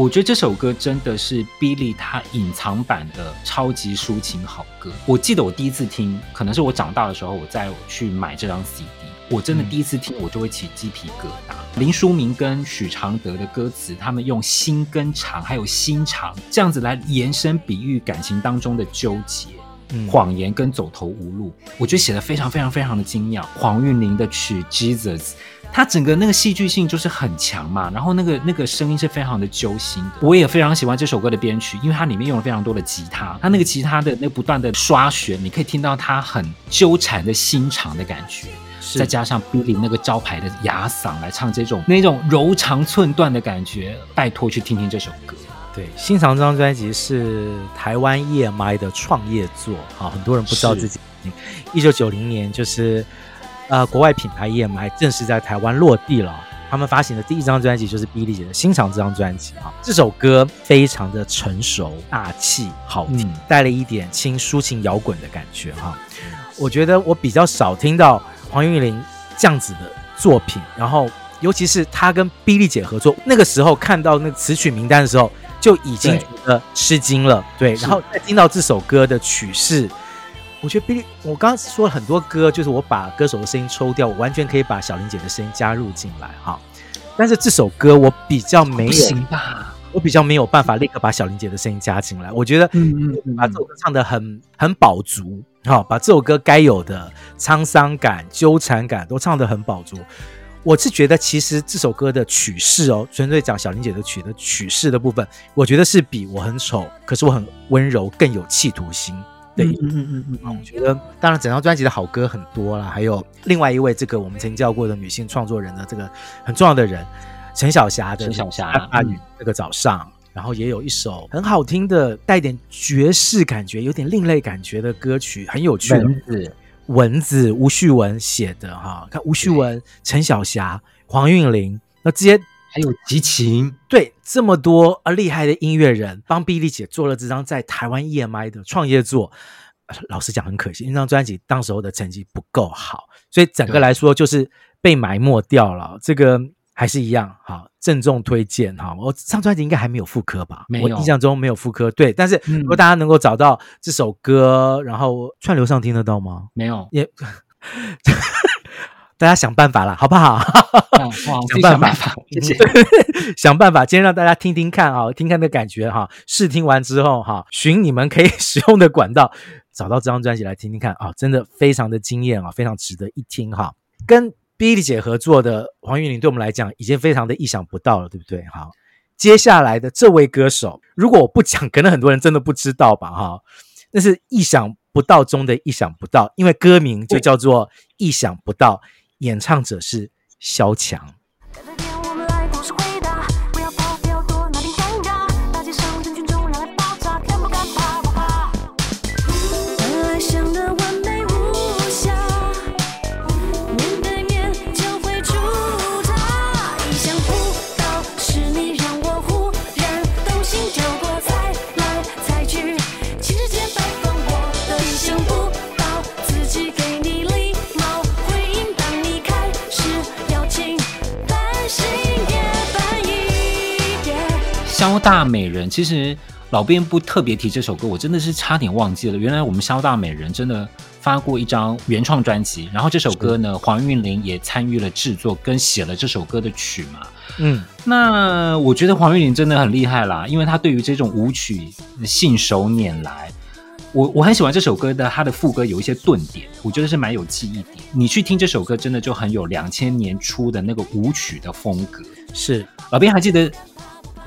我觉得这首歌真的是 Billy 他隐藏版的超级抒情好歌。我记得我第一次听，可能是我长大的时候，我再去买这张 CD。我真的第一次听，我就会起鸡皮疙瘩。嗯、林书明跟许常德的歌词，他们用心跟肠，还有心肠这样子来延伸比喻感情当中的纠结、嗯、谎言跟走投无路。我觉得写的非常非常非常的精妙。黄韵玲的曲 Jesus。它整个那个戏剧性就是很强嘛，然后那个那个声音是非常的揪心的。我也非常喜欢这首歌的编曲，因为它里面用了非常多的吉他，它那个吉他的那不断的刷弦，你可以听到它很纠缠的心肠的感觉。再加上 Billy 那个招牌的哑嗓来唱这种那种柔肠寸断的感觉，拜托去听听这首歌。对，《心肠》这张专辑是台湾 EMI 的创业作，好，很多人不知道自己，一九九零年就是。呃，国外品牌 EMI 正式在台湾落地了。他们发行的第一张专辑就是碧丽姐的《心肠》这张专辑啊。这首歌非常的成熟、大气、好听，嗯、带了一点轻抒情摇滚的感觉哈。我觉得我比较少听到黄韵玲这样子的作品，然后尤其是她跟碧丽姐合作，那个时候看到那个词曲名单的时候，就已经觉得吃惊了。对，对，然后再听到这首歌的曲式。我觉得碧丽，我刚刚说了很多歌，就是我把歌手的声音抽掉，我完全可以把小玲姐的声音加入进来哈。但是这首歌我比较没有，行吧？我比较没有办法立刻把小玲姐的声音加进来。我觉得，嗯嗯，把这首歌唱的很很饱足，哈，把这首歌该有的沧桑感、纠缠感都唱得很饱足。我是觉得，其实这首歌的曲式哦，纯粹讲小玲姐的曲的曲式的部分，我觉得是比我很丑，可是我很温柔更有企图心。对，嗯嗯嗯嗯嗯，我觉得当然整张专辑的好歌很多啦，还有另外一位这个我们曾经叫过的女性创作人的这个很重要的人，陈小霞的陈小霞阿雨那个早上，嗯、然后也有一首很好听的带点爵士感觉、有点另类感觉的歌曲，很有趣的文字，文字吴旭文写的哈，看吴旭文、陈小霞、黄韵玲，那这些还有齐秦，对，这么多啊厉害的音乐人帮碧丽姐做了这张在台湾 EMI 的创业作，老实讲很可惜，那张专辑当时候的成绩不够好，所以整个来说就是被埋没掉了。这个还是一样，好，郑重推荐哈。我这张专辑应该还没有复刻吧？没有，我印象中没有复刻。对，但是如果大家能够找到这首歌，嗯、然后串流上听得到吗？没有，也。*laughs* 大家想办法了，*laughs* 好不好？嗯、*laughs* 想办法，*laughs* 谢谢。想办法，今天让大家听听看啊，听看的感觉哈。试听完之后哈，寻你们可以使用的管道，找到这张专辑来听听看啊，真的非常的惊艳啊，非常值得一听哈。跟 Billy 姐合作的黄韵玲，对我们来讲已经非常的意想不到了，对不对？好，接下来的这位歌手，如果我不讲，可能很多人真的不知道吧？哈，那是意想不到中的意想不到，因为歌名就叫做《意想不到》。演唱者是萧蔷。大美人，其实老编不特别提这首歌，我真的是差点忘记了。原来我们萧大美人真的发过一张原创专辑，然后这首歌呢，黄韵玲也参与了制作跟写了这首歌的曲嘛。嗯，那我觉得黄韵玲真的很厉害啦，因为她对于这种舞曲信手拈来。我我很喜欢这首歌的，它的副歌有一些顿点，我觉得是蛮有记忆点。你去听这首歌，真的就很有两千年初的那个舞曲的风格。是，老编还记得。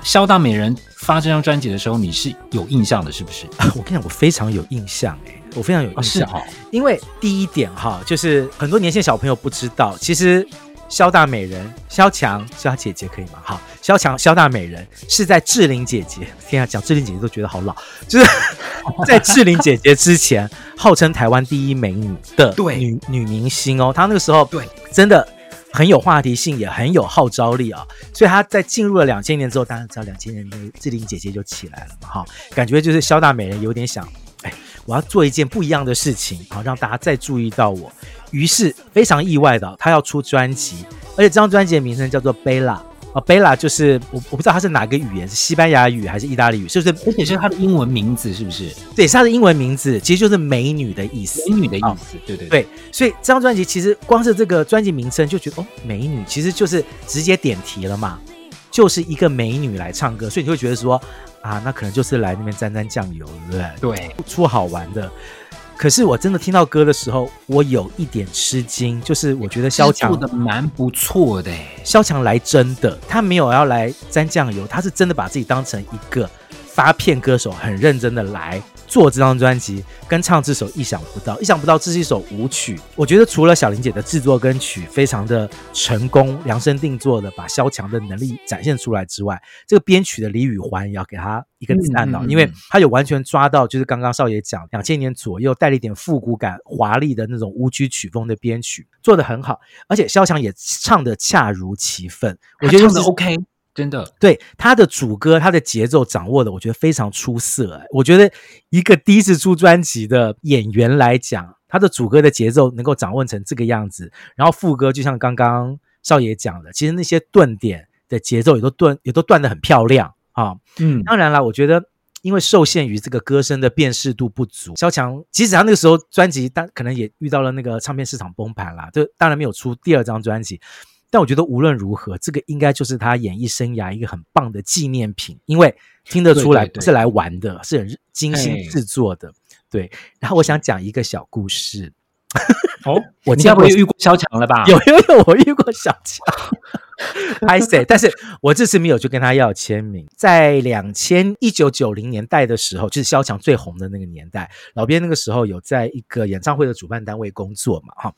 萧大美人发这张专辑的时候，你是有印象的，是不是？*laughs* 我跟你讲，我非常有印象，哎，我非常有印象。哦，因为第一点哈，就是很多年轻小朋友不知道，其实萧大美人、萧蔷是她姐姐，可以吗？好，萧蔷、萧大美人是在志玲姐姐，天啊，讲志玲姐姐都觉得好老，就是 *laughs* 在志玲姐姐之前，号称台湾第一美女的女女明星哦，她那个时候对真的。很有话题性，也很有号召力啊！所以他在进入了两千年之后，大家知道两千年的志玲姐姐就起来了嘛，哈，感觉就是肖大美人有点想，哎，我要做一件不一样的事情，好让大家再注意到我。于是非常意外的，她要出专辑，而且这张专辑的名称叫做《贝拉》。啊，贝拉就是我，我不知道它是哪个语言，是西班牙语还是意大利语？是不是？而且是它的英文名字，是不是？对，是它的英文名字，其实就是美女的意思。美女的意思，哦、对对对。所以这张专辑其实光是这个专辑名称就觉得哦，美女其实就是直接点题了嘛，就是一个美女来唱歌，所以你会觉得说啊，那可能就是来那边沾沾酱油，对不对？对，出好玩的。可是我真的听到歌的时候，我有一点吃惊，就是我觉得萧强做的蛮不错的。萧强来真的，他没有要来沾酱油，他是真的把自己当成一个发片歌手很认真的来做这张专辑，跟唱这首《意想不到》。意想不到，这是一首舞曲。我觉得除了小林姐的制作跟曲非常的成功，量身定做的把萧蔷的能力展现出来之外，这个编曲的李宇环也要给他一个赞哦，因为他有完全抓到，就是刚刚少爷讲，两千年左右带了一点复古感、华丽的那种舞曲曲风的编曲，做得很好。而且萧蔷也唱得恰如其分，我觉得唱得 OK。真的，对他的主歌，他的节奏掌握的，我觉得非常出色。我觉得一个第一次出专辑的演员来讲，他的主歌的节奏能够掌握成这个样子，然后副歌就像刚刚少爷讲的，其实那些顿点的节奏也都断也都断的很漂亮啊。嗯，当然了，我觉得因为受限于这个歌声的辨识度不足，萧蔷即使他那个时候专辑，但可能也遇到了那个唱片市场崩盘啦，就当然没有出第二张专辑。但我觉得无论如何，这个应该就是他演艺生涯一个很棒的纪念品，因为听得出来不是来玩的，对对对，是很精心制作的。对，然后我想讲一个小故事。哦，我应该没有遇过萧蔷了吧？有有有，我遇过萧蔷。拍谢，但是我这次没有去跟他要签名。在两千一九九零年代的时候，就是萧蔷最红的那个年代，老编那个时候有在一个演唱会的主办单位工作嘛，哈。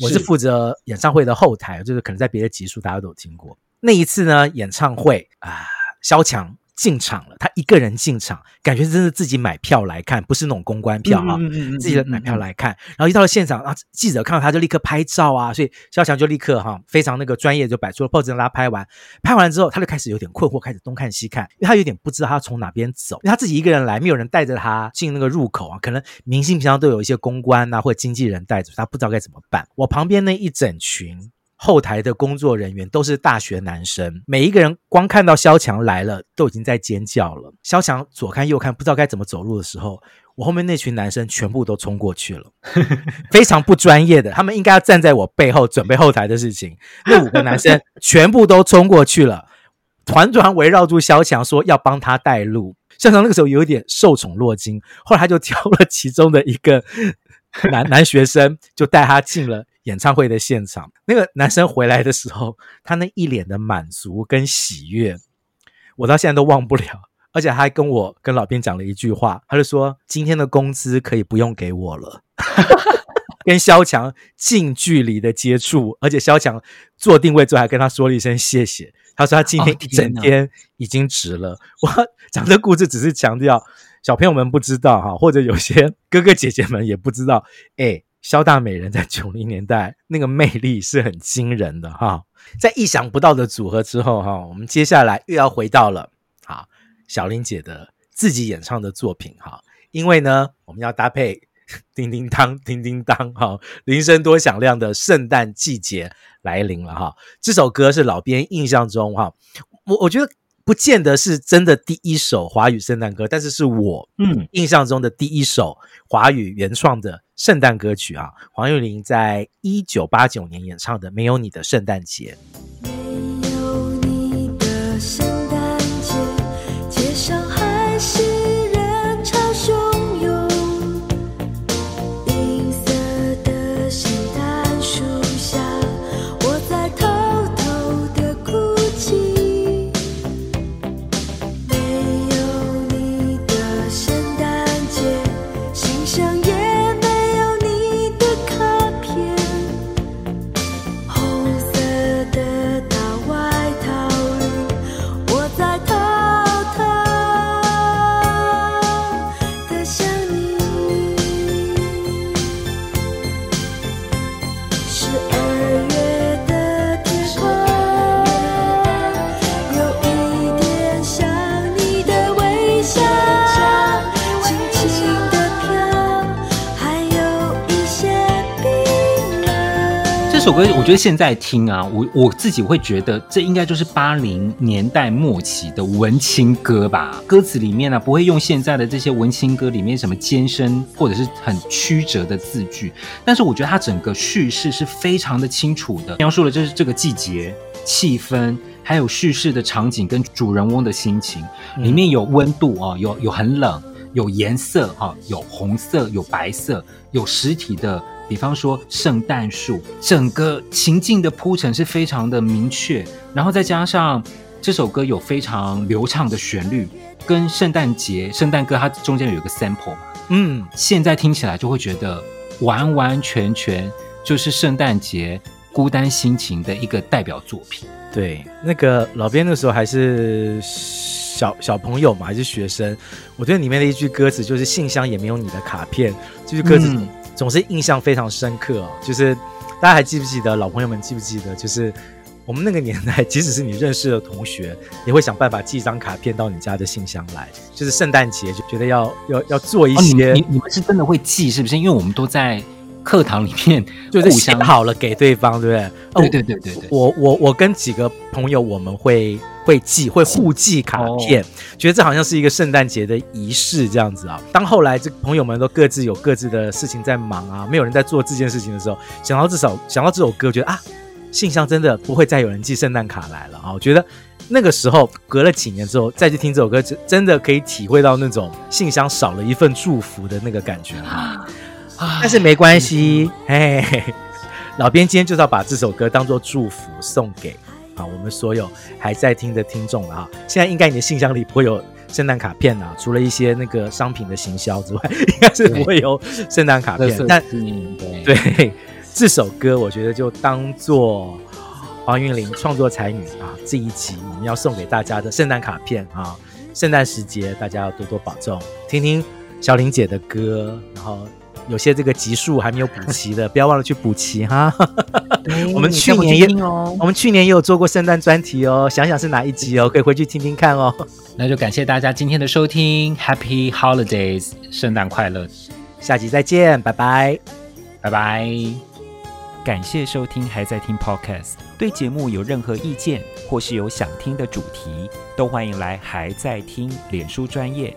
我是负责演唱会的后台，就是可能在别的集数大家都有听过。那一次呢，演唱会啊，萧蔷。进场了，他一个人进场，感觉真是自己买票来看，不是那种公关票啊，自己的买票来看。然后一到了现场啊，记者看到他就立刻拍照啊，所以肖强就立刻哈、啊、非常那个专业，就摆出了 pose 让他拍完。拍完之后，他就开始有点困惑，开始东看西看，因为他有点不知道他从哪边走，因为他自己一个人来，没有人带着他进那个入口啊。可能明星平常都有一些公关呐、啊、或者经纪人带着，他不知道该怎么办。我旁边那一整群。后台的工作人员都是大学男生，每一个人光看到萧强来了，都已经在尖叫了。萧强左看右看，不知道该怎么走路的时候，我后面那群男生全部都冲过去了，*laughs* 非常不专业的，他们应该要站在我背后准备后台的事情。那五个男生全部都冲过去了，团团围绕住萧强说要帮他带路。萧蔷那个时候有一点受宠若惊，后来他就挑了其中的一个 *laughs* 男男学生，就带他进了。演唱会的现场，那个男生回来的时候，他那一脸的满足跟喜悦，我到现在都忘不了。而且他还跟我跟老编讲了一句话，他就说：“今天的工资可以不用给我了。*laughs* ”跟萧蔷近距离的接触，而且萧蔷做定位之后还跟他说了一声谢谢。他说他今天一整天已经值了。*laughs* 我讲这故事只是强调小朋友们不知道哈，或者有些哥哥姐姐们也不知道，哎。萧大美人在 *laughs* 九零年代那个魅力是很惊人的哈，在意想不到的组合之后哈，我们接下来又要回到了好小林姐的自己演唱的作品哈，因为呢我们要搭配叮叮当叮叮当哈，铃声多响亮的圣诞季节来临了哈，这首歌是老编印象中哈，我我觉得。不见得是真的第一首华语圣诞歌，但是是我嗯印象中的第一首华语原创的圣诞歌曲啊，黄韵玲在一九八九年演唱的《没有你的圣诞节》。首歌我觉得现在听啊，我我自己会觉得这应该就是八零年代末期的文青歌吧。歌词里面呢、啊，不会用现在的这些文青歌里面什么艰深或者是很曲折的字句，但是我觉得它整个叙事是非常的清楚的，描述了就是这个季节气氛，还有叙事的场景跟主人翁的心情，里面有温度啊，有有很冷，有颜色哈，有红色，有白色，有实体的。比方说圣诞树，整个情境的铺陈是非常的明确，然后再加上这首歌有非常流畅的旋律，跟圣诞节圣诞歌它中间有一个 sample 嘛，嗯，现在听起来就会觉得完完全全就是圣诞节孤单心情的一个代表作品。对，那个老编那时候还是小小朋友嘛，还是学生。我觉得里面的一句歌词就是“信箱也没有你的卡片”，这句歌词总是印象非常深刻哦。嗯、就是大家还记不记得，老朋友们记不记得？就是我们那个年代，即使是你认识的同学，也会想办法寄一张卡片到你家的信箱来。就是圣诞节就觉得要要要做一些，哦、你你们是真的会寄是不是？因为我们都在。课堂里面 *laughs* 就是想好了给对方，对不对？对对对对对。我我我跟几个朋友，我们会会寄，会互寄卡片，哦、觉得这好像是一个圣诞节的仪式这样子啊。当后来这朋友们都各自有各自的事情在忙啊，没有人在做这件事情的时候，想到至少想到这首歌，觉得啊，信箱真的不会再有人寄圣诞卡来了啊。我觉得那个时候隔了几年之后再去听这首歌，真的可以体会到那种信箱少了一份祝福的那个感觉啊。但是没关系，嘿，*laughs* 老编今天就是要把这首歌当做祝福送给啊我们所有还在听的听众了啊！现在应该你的信箱里不会有圣诞卡片啊，除了一些那个商品的行销之外，应该是不会有圣诞卡片。但对，对这首歌，我觉得就当做黄韵玲创作才女啊这一集我们要送给大家的圣诞卡片啊！圣诞时节大家要多多保重，听听小玲姐的歌，然后。有些这个集数还没有补齐的，*laughs* 不要忘了去补齐哈。我们去年也，我们去年也有做过圣诞专题哦，想想是哪一集哦，可以回去听听看哦。那就感谢大家今天的收听，Happy Holidays，圣诞快乐，下集再见，拜拜，拜拜。感谢收听，还在听 Podcast，对节目有任何意见或是有想听的主题，都欢迎来还在听脸书专页。